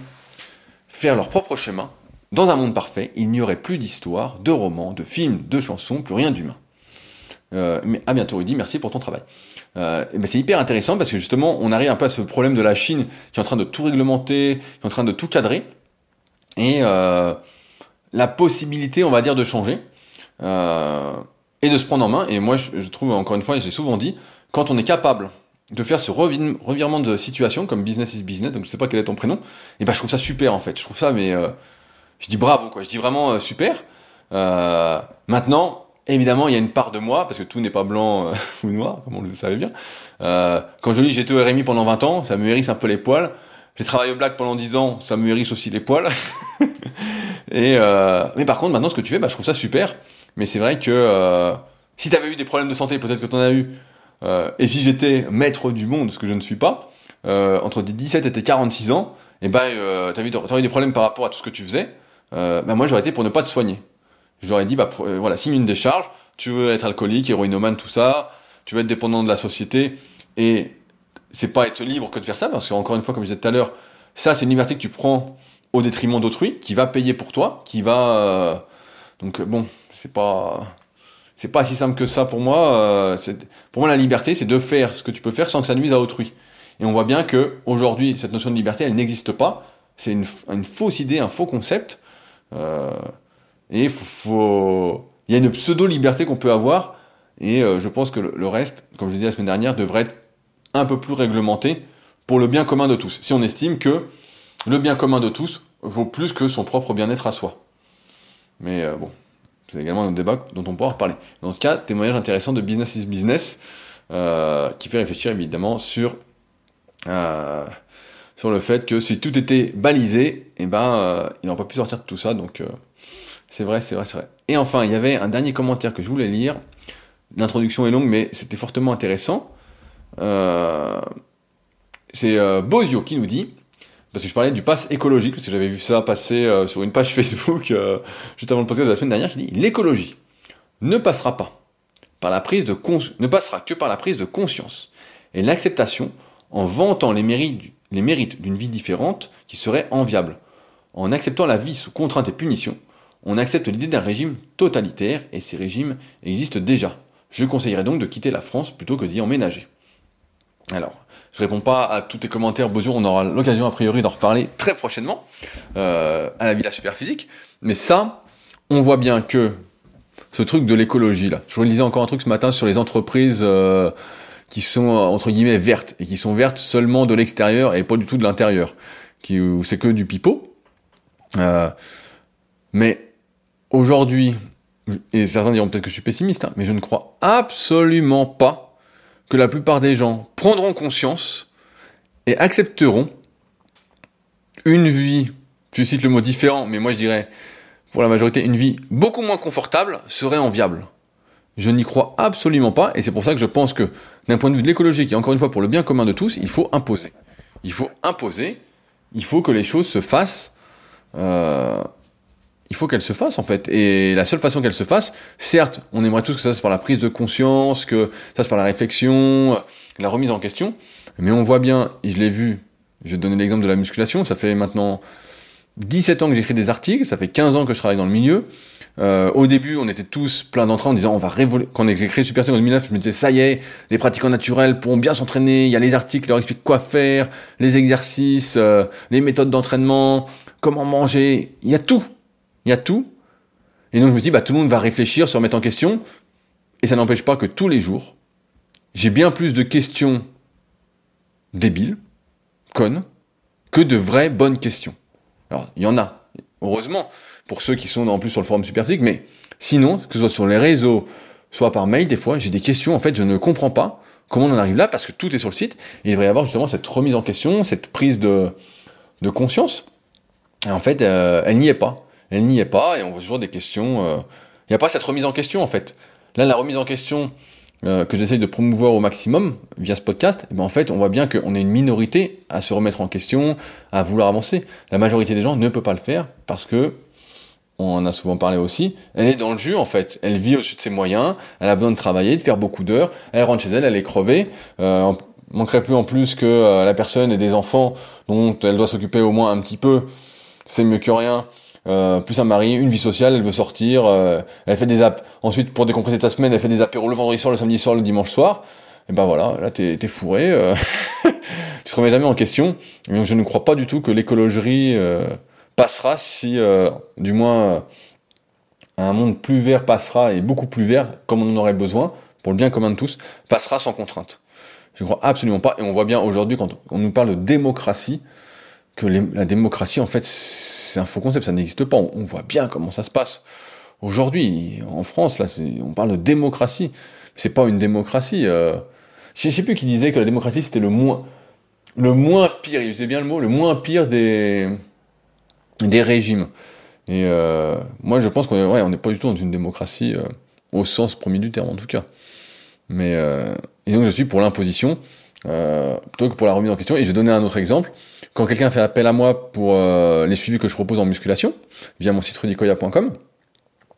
faire leur propre chemin, dans un monde parfait, il n'y aurait plus d'histoire, de romans, de films, de chansons, plus rien d'humain. Euh, mais à bientôt Rudy, merci pour ton travail. Euh, c'est hyper intéressant parce que justement, on arrive un peu à ce problème de la Chine qui est en train de tout réglementer, qui est en train de tout cadrer, et euh, la possibilité, on va dire, de changer et de se prendre en main. Et moi, je, trouve encore une fois, j'ai souvent dit, quand on est capable de faire ce revirement de situation comme business is business, donc je sais pas quel est ton prénom, et ben je trouve ça super en fait. Je trouve ça mais je dis bravo, quoi. Je dis vraiment euh, super. Euh, maintenant, évidemment, il y a une part de moi, parce que tout n'est pas blanc euh, ou noir, comme on le savait bien. quand je dis j'étais au RMI pendant 20 ans, ça me hérisse un peu les poils. J'ai travaillé au black pendant 10 ans, ça me hérisse aussi les poils. et mais par contre, maintenant, ce que tu fais, bah, je trouve ça super. Mais c'est vrai que si tu avais eu des problèmes de santé, peut-être que tu en as eu. et si j'étais maître du monde, ce que je ne suis pas, entre 17 et 46 ans, et ben, tu as eu des problèmes par rapport à tout ce que tu faisais euh, bah moi j'aurais été pour ne pas te soigner. J'aurais dit, bah euh, voilà, signe une décharge, tu veux être alcoolique, héroïnomane, tout ça, tu veux être dépendant de la société, et c'est pas être libre que de faire ça, parce qu'encore une fois, comme je disais tout à l'heure, ça c'est une liberté que tu prends au détriment d'autrui, qui va payer pour toi, qui va... Euh, donc bon, c'est pas... C'est pas si simple que ça pour moi. Pour moi, la liberté, c'est de faire ce que tu peux faire sans que ça nuise à autrui. Et on voit bien que aujourd'hui, cette notion de liberté, elle n'existe pas. C'est une, fausse idée, un faux concept. Euh, et il y a une pseudo-liberté qu'on peut avoir, et euh, je pense que le, reste, comme je l'ai dit la semaine dernière, devrait être un peu plus réglementé pour le bien commun de tous. Si on estime que le bien commun de tous vaut plus que son propre bien-être à soi. Mais euh, bon, c'est également un débat dont on pourra reparler. Dans ce cas, témoignage intéressant de Business is Business, qui fait réfléchir évidemment sur sur le fait que si tout était balisé, eh ben, euh, il n'aurait pas pu sortir de tout ça. Donc, euh, c'est vrai, c'est vrai, c'est vrai. Et enfin, il y avait un dernier commentaire que je voulais lire. L'introduction est longue, mais c'était fortement intéressant. Euh, c'est Bozio qui nous dit, parce que je parlais du pass écologique, parce que j'avais vu ça passer sur une page Facebook juste avant le podcast de la semaine dernière, qui dit l'écologie ne passera pas par la prise de ne passera que par la prise de conscience et l'acceptation en vantant les mérites les mérites d'une vie différente qui serait enviable. En acceptant la vie sous contrainte et punition, on accepte l'idée d'un régime totalitaire et ces régimes existent déjà. Je conseillerais donc de quitter la France plutôt que d'y emménager. Alors, je réponds pas à tous tes commentaires, Bozio, on aura l'occasion a priori d'en reparler très prochainement euh, à la Villa Superphysique. Mais ça, on voit bien que ce truc de l'écologie là. Je relisais encore un truc ce matin sur les entreprises euh, qui sont euh, entre guillemets vertes et qui sont vertes seulement de l'extérieur et pas du tout de l'intérieur, qui où c'est que du pipeau. Euh, mais aujourd'hui, et certains diront peut-être que je suis pessimiste, hein, mais je ne crois absolument pas que la plupart des gens prendront conscience et accepteront une vie, je cite le mot différent, mais moi je dirais pour la majorité une vie beaucoup moins confortable serait enviable. Je n'y crois absolument pas, et c'est pour ça que je pense que, d'un point de vue de l'écologie, qui encore une fois pour le bien commun de tous, il faut imposer. Il faut imposer, il faut que les choses se fassent. Euh, il faut qu'elles se fassent en fait. Et la seule façon qu'elles se fassent, certes, on aimerait tous que ça se par la prise de conscience, que ça se par la réflexion, la remise en question, mais on voit bien, et je l'ai vu, je vais te donner l'exemple de la musculation, ça fait maintenant 17 ans que j'écris des articles, ça fait 15 ans que je travaille dans le milieu. Euh, au début, on était tous plein d'entrain en disant on va révolutionner. Quand j'ai créé Super en 2009, je me disais ça y est, les pratiquants naturels pourront bien s'entraîner. Il y a les articles qui leur expliquent quoi faire, les exercices, euh, les méthodes d'entraînement, comment manger. Il y a tout. Il y a tout. Et donc je me dis bah tout le monde va réfléchir, se remettre en question. Et ça n'empêche pas que tous les jours, j'ai bien plus de questions débiles, connes, que de vraies bonnes questions. Alors, il y en a, heureusement, pour ceux qui sont en plus sur le forum Superphysique, mais sinon, que ce soit sur les réseaux, soit par mail, des fois, j'ai des questions, en fait, je ne comprends pas comment on en arrive là, parce que tout est sur le site, et il devrait y avoir justement cette remise en question, cette prise de, de conscience. Et en fait, euh, elle n'y est pas. Elle n'y est pas, et on voit toujours des questions. Euh, il n'y a pas cette remise en question, en fait. Là, la remise en question, euh, que j'essaye de promouvoir au maximum via ce podcast, eh ben en fait, on voit bien qu'on est une minorité à se remettre en question, à vouloir avancer. La majorité des gens ne peut pas le faire parce que, on en a souvent parlé aussi, elle est dans le jus en fait. Elle vit au-dessus de ses moyens, elle a besoin de travailler, de faire beaucoup d'heures, elle rentre chez elle, elle est crevée. Euh, manquerait plus en plus que euh, la personne ait des enfants dont elle doit s'occuper au moins un petit peu, c'est mieux que rien. Euh, plus un mari, une vie sociale, elle veut sortir, euh, elle fait des apps. Ensuite, pour décompresser ta semaine, elle fait des apéros le vendredi soir, le samedi soir, le dimanche soir. Et ben voilà, là t'es es fourré, euh, tu te remets jamais en question. donc je ne crois pas du tout que l'écologie passera si, du moins, un monde plus vert passera et beaucoup plus vert, comme on en aurait besoin, pour le bien commun de tous, passera sans contrainte. Je ne crois absolument pas. Et on voit bien aujourd'hui, quand on nous parle de démocratie, que la démocratie, en fait, c'est un faux concept, ça n'existe pas. On, voit bien comment ça se passe. Aujourd'hui, en France, là, on parle de démocratie. C'est pas une démocratie. Euh, je sais plus qui disait que la démocratie, c'était le moins, le moins pire, il usait bien le mot, le moins pire des, des régimes. Et euh, moi, je pense qu'on ouais, n'est pas du tout dans une démocratie euh, au sens premier du terme, en tout cas. Mais, et donc, je suis pour l'imposition. Euh, plutôt que pour la remise en question. Et je vais donner un autre exemple. Quand quelqu'un fait appel à moi pour euh, les suivis que je propose en musculation, via mon site rudicoya.com,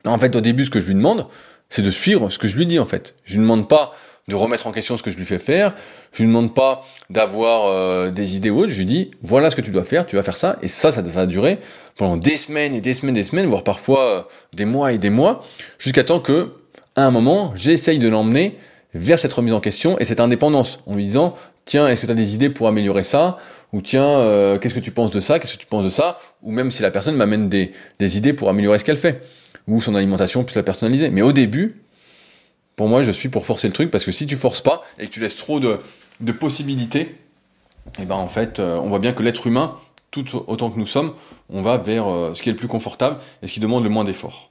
en fait, au début, ce que je lui demande, c'est de suivre ce que je lui dis, en fait. Je lui demande pas de remettre en question ce que je lui fais faire, je lui demande pas d'avoir euh, des idées ou autres, je lui dis, voilà ce que tu dois faire, tu vas faire ça, et ça, ça va durer pendant des semaines et des semaines et des semaines, voire parfois des mois et des mois, jusqu'à temps que, à un moment, j'essaye de l'emmener vers cette remise en question et cette indépendance, en lui disant tiens, est-ce que tu as des idées pour améliorer ça? Ou tiens, euh, qu'est-ce que tu penses de ça? Qu'est-ce que tu penses de ça? Ou même si la personne m'amène des, des idées pour améliorer ce qu'elle fait, ou son alimentation puisse la personnaliser. Mais au début, pour moi, je suis pour forcer le truc parce que si tu forces pas et que tu laisses trop de, de possibilités, et eh ben en fait, euh, on voit bien que l'être humain, tout autant que nous sommes, on va vers euh, ce qui est le plus confortable et ce qui demande le moins d'efforts.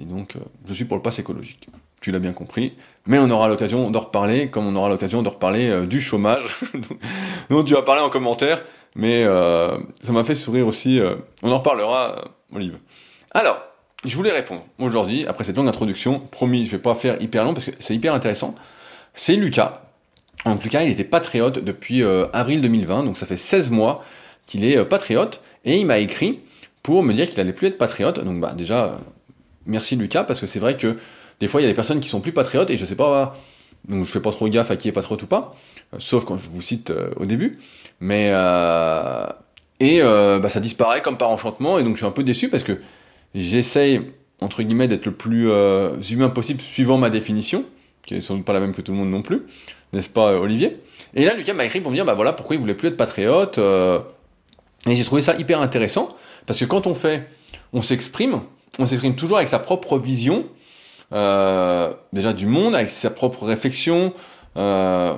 Et donc, je suis pour le pass écologique tu l'as bien compris. Mais on aura l'occasion d'en reparler, comme on aura l'occasion de reparler euh, du chômage, dont tu as parlé en commentaire, mais euh, ça m'a fait sourire aussi. Euh, on en reparlera, Olive. Alors, je voulais répondre aujourd'hui, après cette longue introduction, promis, je vais pas faire hyper long parce que c'est hyper intéressant. C'est Lucas. Donc Lucas, il était patriote depuis avril 2020, donc ça fait 16 mois qu'il est patriote, et il m'a écrit pour me dire qu'il allait plus être patriote. Donc bah déjà, merci Lucas, parce que c'est vrai que des fois, il y a des personnes qui sont plus patriotes et je sais pas, donc je fais pas trop gaffe à qui est patriote ou pas, euh, sauf quand je vous cite euh, au début. Mais euh, et bah, ça disparaît comme par enchantement et donc je suis un peu déçu parce que j'essaye entre guillemets d'être le plus humain possible suivant ma définition, qui est sans doute pas la même que tout le monde non plus, n'est-ce pas Olivier? Et là Lucas m'a écrit pour me dire bah voilà pourquoi il voulait plus être patriote et j'ai trouvé ça hyper intéressant parce que quand on fait, on s'exprime, on s'exprime toujours avec sa propre vision déjà du monde, avec sa propre réflexion, euh,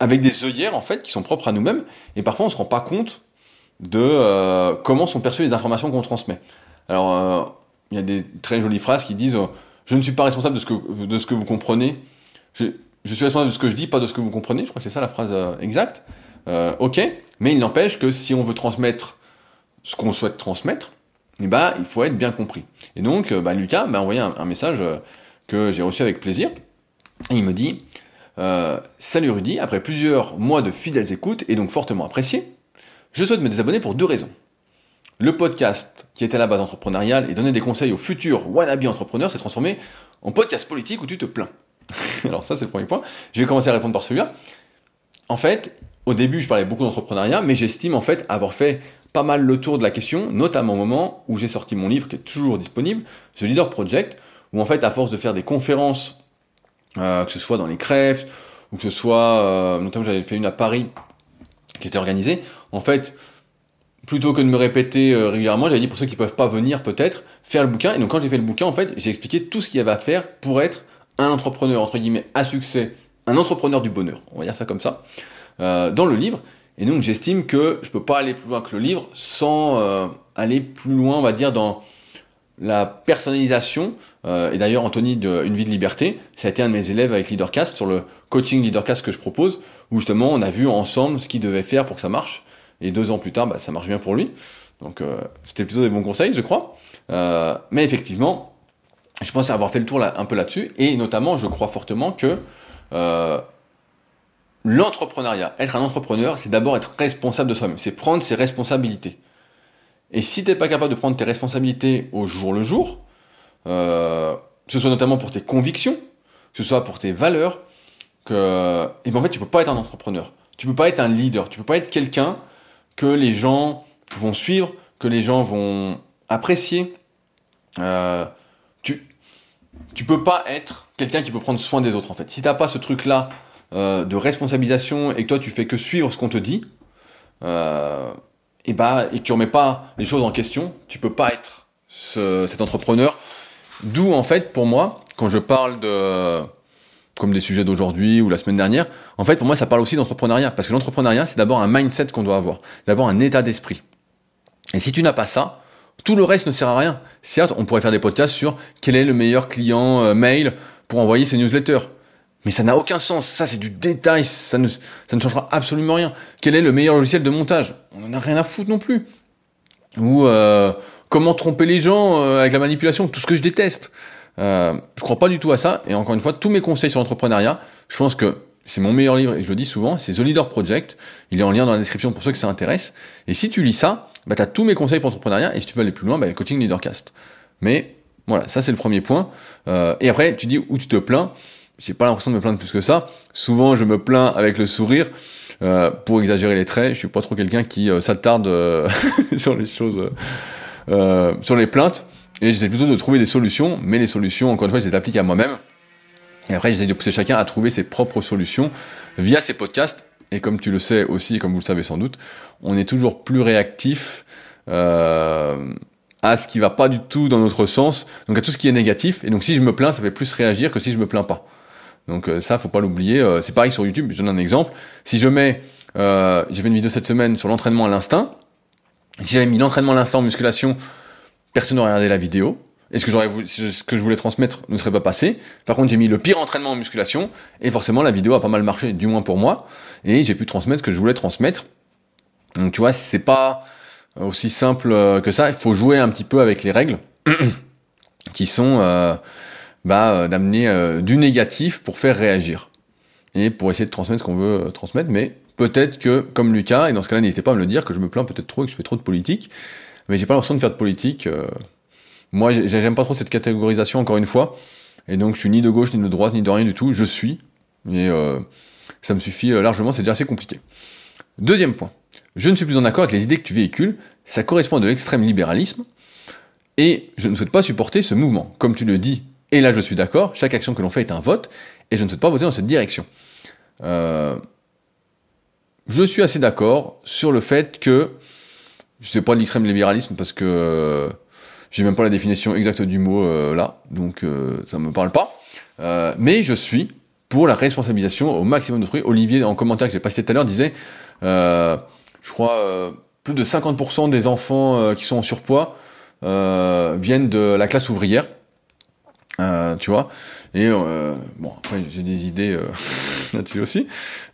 avec des œillères en fait qui sont propres à nous-mêmes, et parfois on se rend pas compte de euh, comment sont perçues les informations qu'on transmet. Alors il y a des très jolies phrases qui disent je ne suis pas responsable de ce que, de ce que vous comprenez. Je, suis responsable de ce que je dis, pas de ce que vous comprenez. Je crois que c'est ça la phrase exacte. Euh, ok, mais il n'empêche que si on veut transmettre ce qu'on souhaite transmettre, eh ben, il faut être bien compris. Et donc, bah, Lucas m'a envoyé un message que j'ai reçu avec plaisir. Il me dit euh, Salut Rudy, après plusieurs mois de fidèles écoutes et donc fortement apprécié, je souhaite me désabonner pour deux raisons. Le podcast, qui était à la base entrepreneuriale et donnait des conseils aux futurs wannabe entrepreneurs, s'est transformé en podcast politique où tu te plains. Alors ça, c'est le premier point. Je vais commencer à répondre par celui-là. En fait, au début, je parlais beaucoup d'entrepreneuriat, mais j'estime en fait avoir fait pas mal le tour de la question, notamment au moment où j'ai sorti mon livre qui est toujours disponible, The Leader Project, où en fait, à force de faire des conférences, euh, que ce soit dans les crêpes, ou que ce soit, euh, notamment j'avais fait une à Paris qui était organisée, en fait, plutôt que de me répéter euh, régulièrement, j'avais dit pour ceux qui peuvent pas venir peut-être, faire le bouquin. Et donc quand j'ai fait le bouquin, en fait, j'ai expliqué tout ce qu'il y avait à faire pour être un entrepreneur, entre guillemets, à succès, un entrepreneur du bonheur, on va dire ça comme ça, dans le livre. Et donc j'estime que je peux pas aller plus loin que le livre sans aller plus loin, on va dire, dans la personnalisation. Euh, et d'ailleurs, Anthony de Une vie de liberté, ça a été un de mes élèves avec Leadercast sur le coaching Leadercast que je propose, où justement on a vu ensemble ce qu'il devait faire pour que ça marche. Et deux ans plus tard, bah, ça marche bien pour lui. Donc euh, c'était plutôt des bons conseils, je crois. mais effectivement, je pense avoir fait le tour un peu là-dessus. Et notamment, je crois fortement que L'entrepreneuriat, être un entrepreneur, c'est d'abord être responsable de soi-même, c'est prendre ses responsabilités. Et si tu n'es pas capable de prendre tes responsabilités au jour le jour, euh, que ce soit notamment pour tes convictions, que ce soit pour tes valeurs, que, et ben en fait tu peux pas être un entrepreneur, tu peux pas être un leader, tu peux pas être quelqu'un que les gens vont suivre, que les gens vont apprécier. Euh, tu tu peux pas être quelqu'un qui peut prendre soin des autres en fait. Si t'as pas ce truc là euh, de responsabilisation et que toi tu fais que suivre ce qu'on te dit, et bah et que tu remets pas les choses en question, tu peux pas être cet entrepreneur. D'où en fait pour moi, quand je parle de comme des sujets d'aujourd'hui ou la semaine dernière, en fait pour moi ça parle aussi d'entrepreneuriat parce que l'entrepreneuriat c'est d'abord un mindset qu'on doit avoir, d'abord un état d'esprit. Et si tu n'as pas ça, tout le reste ne sert à rien. Certes, on pourrait faire des podcasts sur quel est le meilleur client euh, mail pour envoyer ses newsletters. Mais ça n'a aucun sens. Ça, c'est du détail. Ça ne, ça ne changera absolument rien. Quel est le meilleur logiciel de montage? On n'en a rien à foutre non plus. Ou euh, comment tromper les gens euh, avec la manipulation, tout ce que je déteste. Euh, je crois pas du tout à ça. Et encore une fois, tous mes conseils sur l'entrepreneuriat, je pense que c'est mon meilleur livre et je le dis souvent, c'est The Leader Project. Il est en lien dans la description pour ceux que ça intéresse. Et si tu lis ça, bah, tu as tous mes conseils pour l'entrepreneuriat. Et si tu veux aller plus loin, bah, coaching Leadercast. Mais voilà, ça c'est le premier point. Euh, et après, tu dis où tu te plains j'ai pas l'impression de me plaindre plus que ça. Souvent, je me plains avec le sourire. Euh, pour exagérer les traits, je suis pas trop quelqu'un qui euh, s'attarde euh, sur les choses, sur les plaintes. Et j'essaie plutôt de trouver des solutions, mais les solutions, encore une fois, je les applique à moi-même. Et après, j'essaie de pousser chacun à trouver ses propres solutions via ces podcasts. Et comme tu le sais aussi, comme vous le savez sans doute, on est toujours plus réactif à ce qui va pas du tout dans notre sens, donc à tout ce qui est négatif. Et donc si je me plains, ça fait plus réagir que si je me plains pas. Donc euh, ça, faut pas l'oublier. Euh, c'est pareil sur YouTube. Je donne un exemple. Si je mets, euh, j'ai fait une vidéo cette semaine sur l'entraînement à l'instinct. Si j'avais mis l'entraînement à l'instinct en musculation, personne n'aurait regardé la vidéo. Et ce que j'aurais ce que je voulais transmettre ne serait pas passé. Par contre, j'ai mis le pire entraînement en musculation et forcément la vidéo a pas mal marché, du moins pour moi. Et j'ai pu transmettre ce que je voulais transmettre. Donc tu vois, c'est pas aussi simple que ça. Il faut jouer un petit peu avec les règles qui sont euh, d'amener euh, du négatif pour faire réagir. Et pour essayer de transmettre ce qu'on veut euh, transmettre. Mais peut-être que, comme Lucas, et dans ce cas-là, n'hésitez pas à me le dire, que je me plains peut-être trop et que je fais trop de politique, mais j'ai pas l'impression de faire de politique. moi, j'aime pas trop cette catégorisation, encore une fois, et donc je suis ni de gauche, ni de droite, ni de rien du tout, je suis, et ça me suffit largement, c'est déjà assez compliqué. Deuxième point, je ne suis plus en accord avec les idées que tu véhicules, ça correspond à de l'extrême libéralisme, et je ne souhaite pas supporter ce mouvement. Comme tu le dis et là, je suis d'accord, chaque action que l'on fait est un vote, et je ne souhaite pas voter dans cette direction. Euh, je suis assez d'accord sur le fait que, je sais pas l'extrême libéralisme parce que euh, j'ai même pas la définition exacte du mot euh, là, donc ça me parle pas. mais je suis pour la responsabilisation au maximum de fruits. Olivier, en commentaire que j'ai passé tout à l'heure, disait, je crois, plus de 50% des enfants qui sont en surpoids viennent de la classe ouvrière. Euh, tu vois et euh, bon après j'ai des idées euh, là-dessus aussi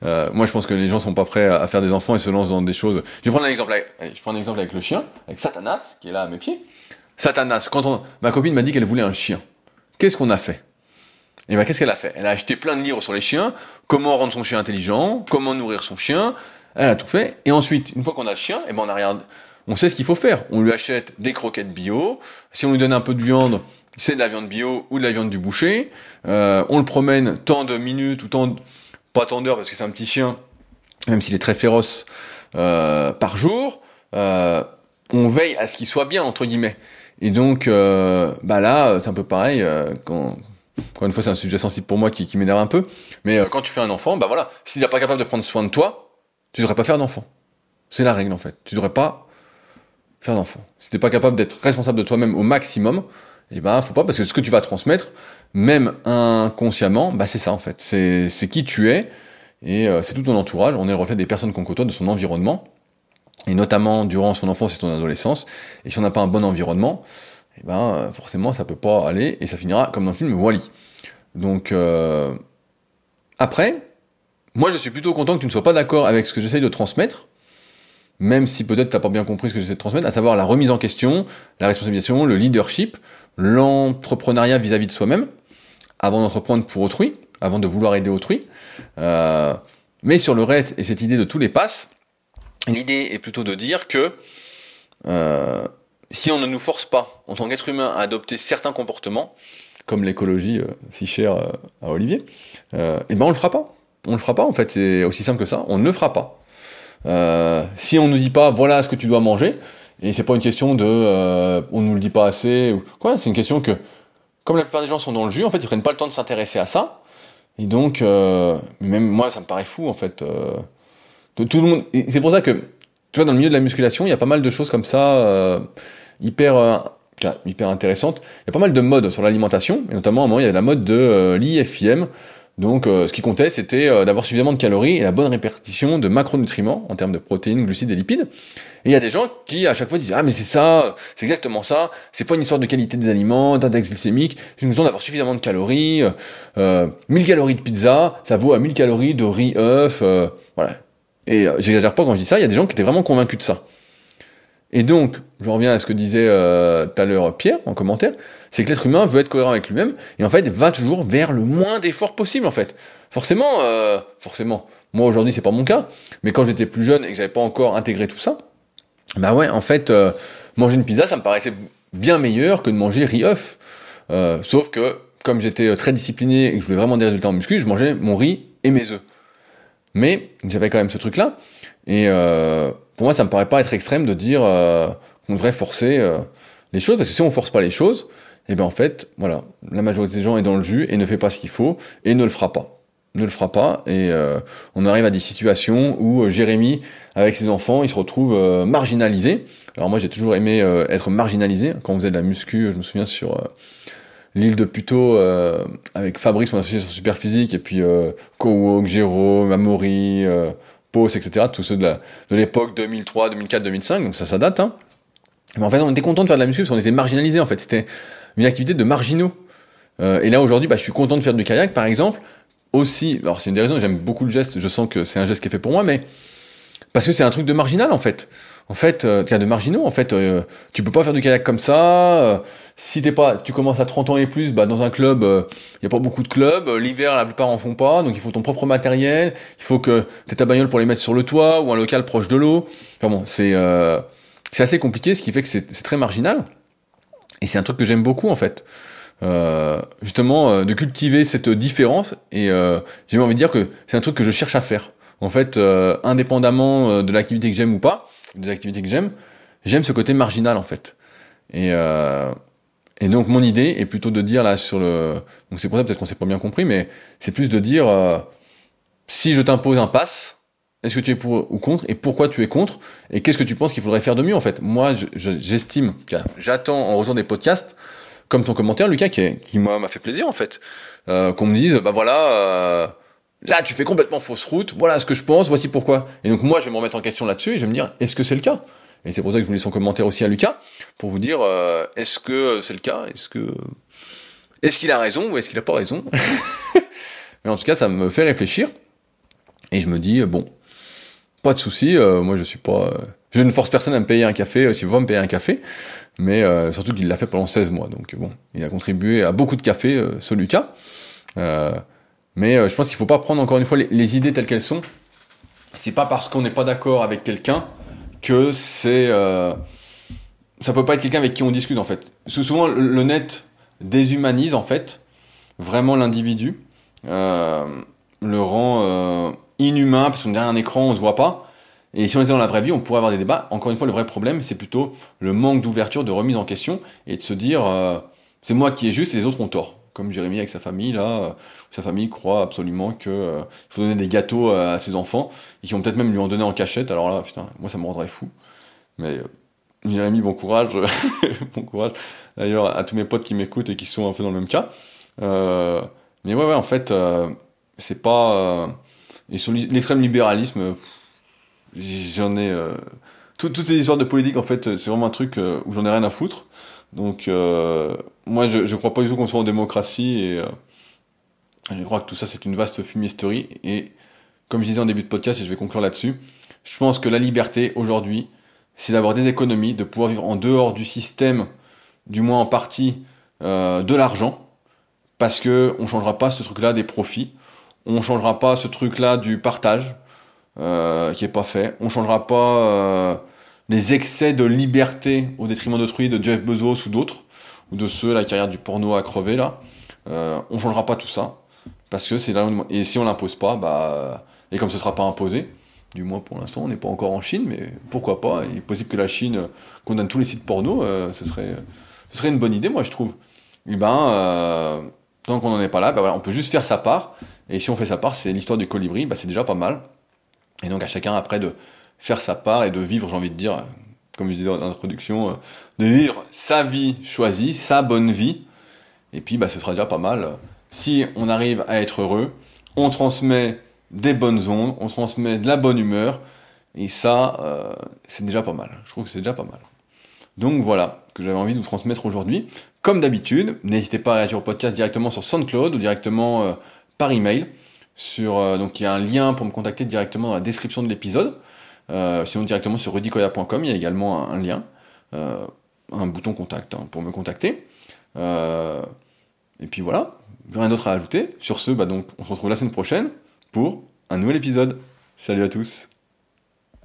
euh, moi je pense que les gens sont pas prêts à, faire des enfants et se lancent dans des choses je vais prendre un exemple avec, allez, je prends un exemple avec le chien avec Satanas qui est là à mes pieds Satanas quand on, ma copine m'a dit qu'elle voulait un chien qu'est-ce qu'on a fait? Et ben qu'est-ce qu'elle a fait? Elle a acheté plein de livres sur les chiens, comment rendre son chien intelligent, comment nourrir son chien. Elle a tout fait. Et ensuite, une fois qu'on a le chien, et ben on a rien, on sait ce qu'il faut faire. On lui achète des croquettes bio. Si on lui donne un peu de viande, c'est de la viande bio ou de la viande du boucher. Euh, on le promène tant de minutes ou tant, pas tant d'heures parce que c'est un petit chien, même s'il est très féroce, euh, par jour. Euh, on veille à ce qu'il soit bien entre guillemets. Et donc, bah là, c'est un peu pareil. Encore une fois, c'est un sujet sensible pour moi qui, m'énerve un peu. Mais quand tu fais un enfant, bah voilà, s'il n'est pas capable de prendre soin de toi, tu devrais pas faire d'enfant. C'est la règle en fait. Tu devrais pas faire d'enfant. Si t'es pas capable d'être responsable de toi-même au maximum, eh ben faut pas parce que ce que tu vas transmettre, même inconsciemment, bah c'est ça en fait. C'est c'est qui tu es et c'est tout ton entourage. On est le reflet des personnes qu'on côtoie, de son environnement et notamment durant son enfance et son adolescence. Et si on n'a pas un bon environnement, eh ben euh, forcément ça peut pas aller et ça finira comme dans le film Wally. Donc euh, après, moi je suis plutôt content que tu ne sois pas d'accord avec ce que j'essaye de transmettre, même si peut-être t'as pas bien compris ce que j'essaie de transmettre, à savoir la remise en question, la responsabilisation, le leadership, l'entrepreneuriat vis-à-vis de soi-même, avant d'entreprendre pour autrui, avant de vouloir aider autrui. Euh, mais sur le reste et cette idée de tous les passes, L'idée est plutôt de dire que euh, si on ne nous force pas, en tant qu'être humain, à adopter certains comportements, comme l'écologie euh, si chère à Olivier, et ben on le fera pas. On le fera pas en fait, c'est aussi simple que ça, on ne le fera pas. Si on nous dit pas voilà ce que tu dois manger, et c'est pas une question de euh, on nous le dit pas assez, ou quoi, c'est une question que, comme la plupart des gens sont dans le jus, en fait ils prennent pas le temps de s'intéresser à ça, et donc, même moi ça me paraît fou en fait tout le monde. C'est pour ça que, tu vois, dans le milieu de la musculation, il y a pas mal de choses comme ça, euh, hyper, euh, hyper intéressantes. Il y a pas mal de modes sur l'alimentation, et notamment à un moment, il y a la mode de euh, l'IFIM. Donc, euh, ce qui comptait, c'était euh, d'avoir suffisamment de calories et la bonne répartition de macronutriments en termes de protéines, glucides et lipides. Et il y a des gens qui, à chaque fois, disent Ah, mais c'est ça, c'est exactement ça, c'est pas une histoire de qualité des aliments, d'index glycémique, c'est une question d'avoir suffisamment de calories. Euh, 1000 calories de pizza, ça vaut à 1000 calories de riz, œuf. voilà. Et euh, j'exagère pas quand je dis ça, il y a des gens qui étaient vraiment convaincus de ça. Et donc, je reviens à ce que disait euh, tout à l'heure Pierre en commentaire, c'est que l'être humain veut être cohérent avec lui-même et en fait va toujours vers le moins d'efforts possible en fait. Forcément, euh, forcément. Moi aujourd'hui c'est pas mon cas, mais quand j'étais plus jeune et que j'avais pas encore intégré tout ça, bah ouais, en fait, euh, manger une pizza ça me paraissait bien meilleur que de manger riz œuf. Euh, sauf que comme j'étais très discipliné et que je voulais vraiment des résultats en muscu, je mangeais mon riz et mes œufs. Mais j'avais quand même ce truc-là. Et euh, pour moi, ça me paraît pas être extrême de dire qu'on devrait forcer les choses, parce que si on force pas les choses, et eh bien en fait, voilà, la majorité des gens est dans le jus et ne fait pas ce qu'il faut et ne le fera pas. Ne le fera pas et euh, on arrive à des situations où euh, Jérémy, avec ses enfants, il se retrouve euh, marginalisé. Alors moi, j'ai toujours aimé être marginalisé. Quand on faisait de la muscu, je me souviens sur l'île de Puto euh, avec Fabrice, mon associé sur Superphysique, et puis euh, Kowok, Jérôme, Amaury, euh, Pos, etc. Tous ceux de l'époque 2003, 2004, 2005, donc ça, ça date. Hein. Mais en fait, on était content de faire de la muscu parce qu'on était marginalisé en fait. C'était une activité de marginaux. Euh, et là aujourd'hui, bah, je suis content de faire du kayak, par exemple. Aussi, alors c'est une des raisons, j'aime beaucoup le geste, je sens que c'est un geste qui est fait pour moi, mais parce que c'est un truc de marginal en fait. En fait, euh, de marginaux. En fait, euh, tu peux pas faire du kayak comme ça. Euh, si t'es pas, tu commences à 30 ans et plus, bah dans un club, il y a pas beaucoup de clubs. L'hiver, la plupart en font pas. Donc il faut ton propre matériel. Il faut que t'aies ta bagnole pour les mettre sur le toit ou un local proche de l'eau. Enfin bon, c'est c'est assez compliqué, ce qui fait que c'est très marginal. Et c'est un truc que j'aime beaucoup en fait. justement, de cultiver cette différence. Et j'ai envie de dire que c'est un truc que je cherche à faire. En fait, indépendamment de l'activité que j'aime ou pas des activités que j'aime, j'aime ce côté marginal en fait. Et, euh, et donc mon idée est plutôt de dire là sur le, donc c'est pour ça peut-être qu'on s'est pas bien compris, mais c'est plus de dire euh, si je t'impose un pass, est-ce que tu es pour ou contre et pourquoi tu es contre et qu'est-ce que tu penses qu'il faudrait faire de mieux en fait? Moi j'estime, j'attends en retour des podcasts comme ton commentaire Lucas qui, m'a fait plaisir en fait, euh, qu'on me dise bah voilà euh, Là, tu fais complètement fausse route, voilà ce que je pense, voici pourquoi. Et donc moi, je vais me remettre en question là-dessus et je vais me dire, est-ce que c'est le cas? Et c'est pour ça que je voulais son commentaire aussi à Lucas, pour vous dire, euh, est-ce que c'est le cas? Est-ce que est-ce qu'il a raison ou est-ce qu'il a pas raison? Mais en tout cas, ça me fait réfléchir. Et je me dis, bon, pas de souci, euh, moi je suis pas... Euh, je ne force personne à me payer un café euh, s'il veut pas me payer un café, mais surtout qu'il l'a fait pendant 16 mois. Donc bon, il a contribué à beaucoup de cafés, ce Lucas. mais je pense qu'il faut pas prendre encore une fois les, idées telles qu'elles sont. C'est pas parce qu'on n'est pas d'accord avec quelqu'un que c'est ça peut pas être quelqu'un avec qui on discute en fait. Souvent le net déshumanise en fait vraiment l'individu, le rend inhumain parce qu'on est derrière un écran, on se voit pas. Et si on était dans la vraie vie, on pourrait avoir des débats. Encore une fois, le vrai problème, c'est plutôt le manque d'ouverture, de remise en question, et de se dire, euh, c'est moi qui ai juste et les autres ont tort. Comme Jérémy avec sa famille, là, sa famille croit absolument qu'il faut donner des gâteaux à ses enfants, et qui vont peut-être même lui en donner en cachette. Alors là, putain, moi ça me rendrait fou. Mais Jérémy, bon courage, bon courage. D'ailleurs, à tous mes potes qui m'écoutent et qui sont un peu dans le même cas. Euh, mais ouais, ouais, en fait, euh, c'est pas. Euh, et sur l'extrême libéralisme, j'en ai. toutes les histoires de politique, en fait, c'est vraiment un truc où j'en ai rien à foutre. Donc, moi, je, je crois pas du tout qu'on soit en démocratie et je crois que tout ça, c'est une vaste fumisterie. Et comme je disais en début de podcast, et je vais conclure là-dessus, je pense que la liberté aujourd'hui, c'est d'avoir des économies, de pouvoir vivre en dehors du système, du moins en partie, de l'argent parce que on changera pas ce truc-là des profits, on changera pas ce truc-là du partage euh, qui est pas fait, on changera pas euh, les excès de liberté au détriment d'autrui de Jeff Bezos ou d'autres ou de ceux la carrière du porno à crever là, euh, on changera pas tout ça parce que c'est là et si on l'impose pas, bah et comme ce sera pas imposé, du moins pour l'instant, on n'est pas encore en Chine, mais pourquoi pas Il est possible que la Chine condamne tous les sites porno, euh, ce serait une bonne idée, moi je trouve. Et eh ben euh, Tant qu'on n'en est pas là, bah on peut juste faire sa part. Et si on fait sa part, c'est l'histoire du colibri, bah c'est déjà pas mal. Et donc à chacun après de faire sa part et de vivre, j'ai envie de dire, comme je disais dans l'introduction, euh, de vivre sa vie choisie, sa bonne vie. Et puis bah, ce sera déjà pas mal. Si on arrive à être heureux, on transmet des bonnes ondes, on transmet de la bonne humeur. Et ça, euh, c'est déjà pas mal. Je trouve que c'est déjà pas mal. Donc voilà, que j'avais envie de vous transmettre aujourd'hui. Comme d'habitude, n'hésitez pas à réagir au podcast directement sur SoundCloud ou directement euh, par email. Sur, euh, donc il y a un lien pour me contacter directement dans la description de l'épisode. Euh, sinon directement sur rudicoya.com, il y a également un, lien, un bouton contact hein, pour me contacter. et puis voilà, rien d'autre à ajouter. Sur ce, bah donc, on se retrouve la semaine prochaine pour un nouvel épisode. Salut à tous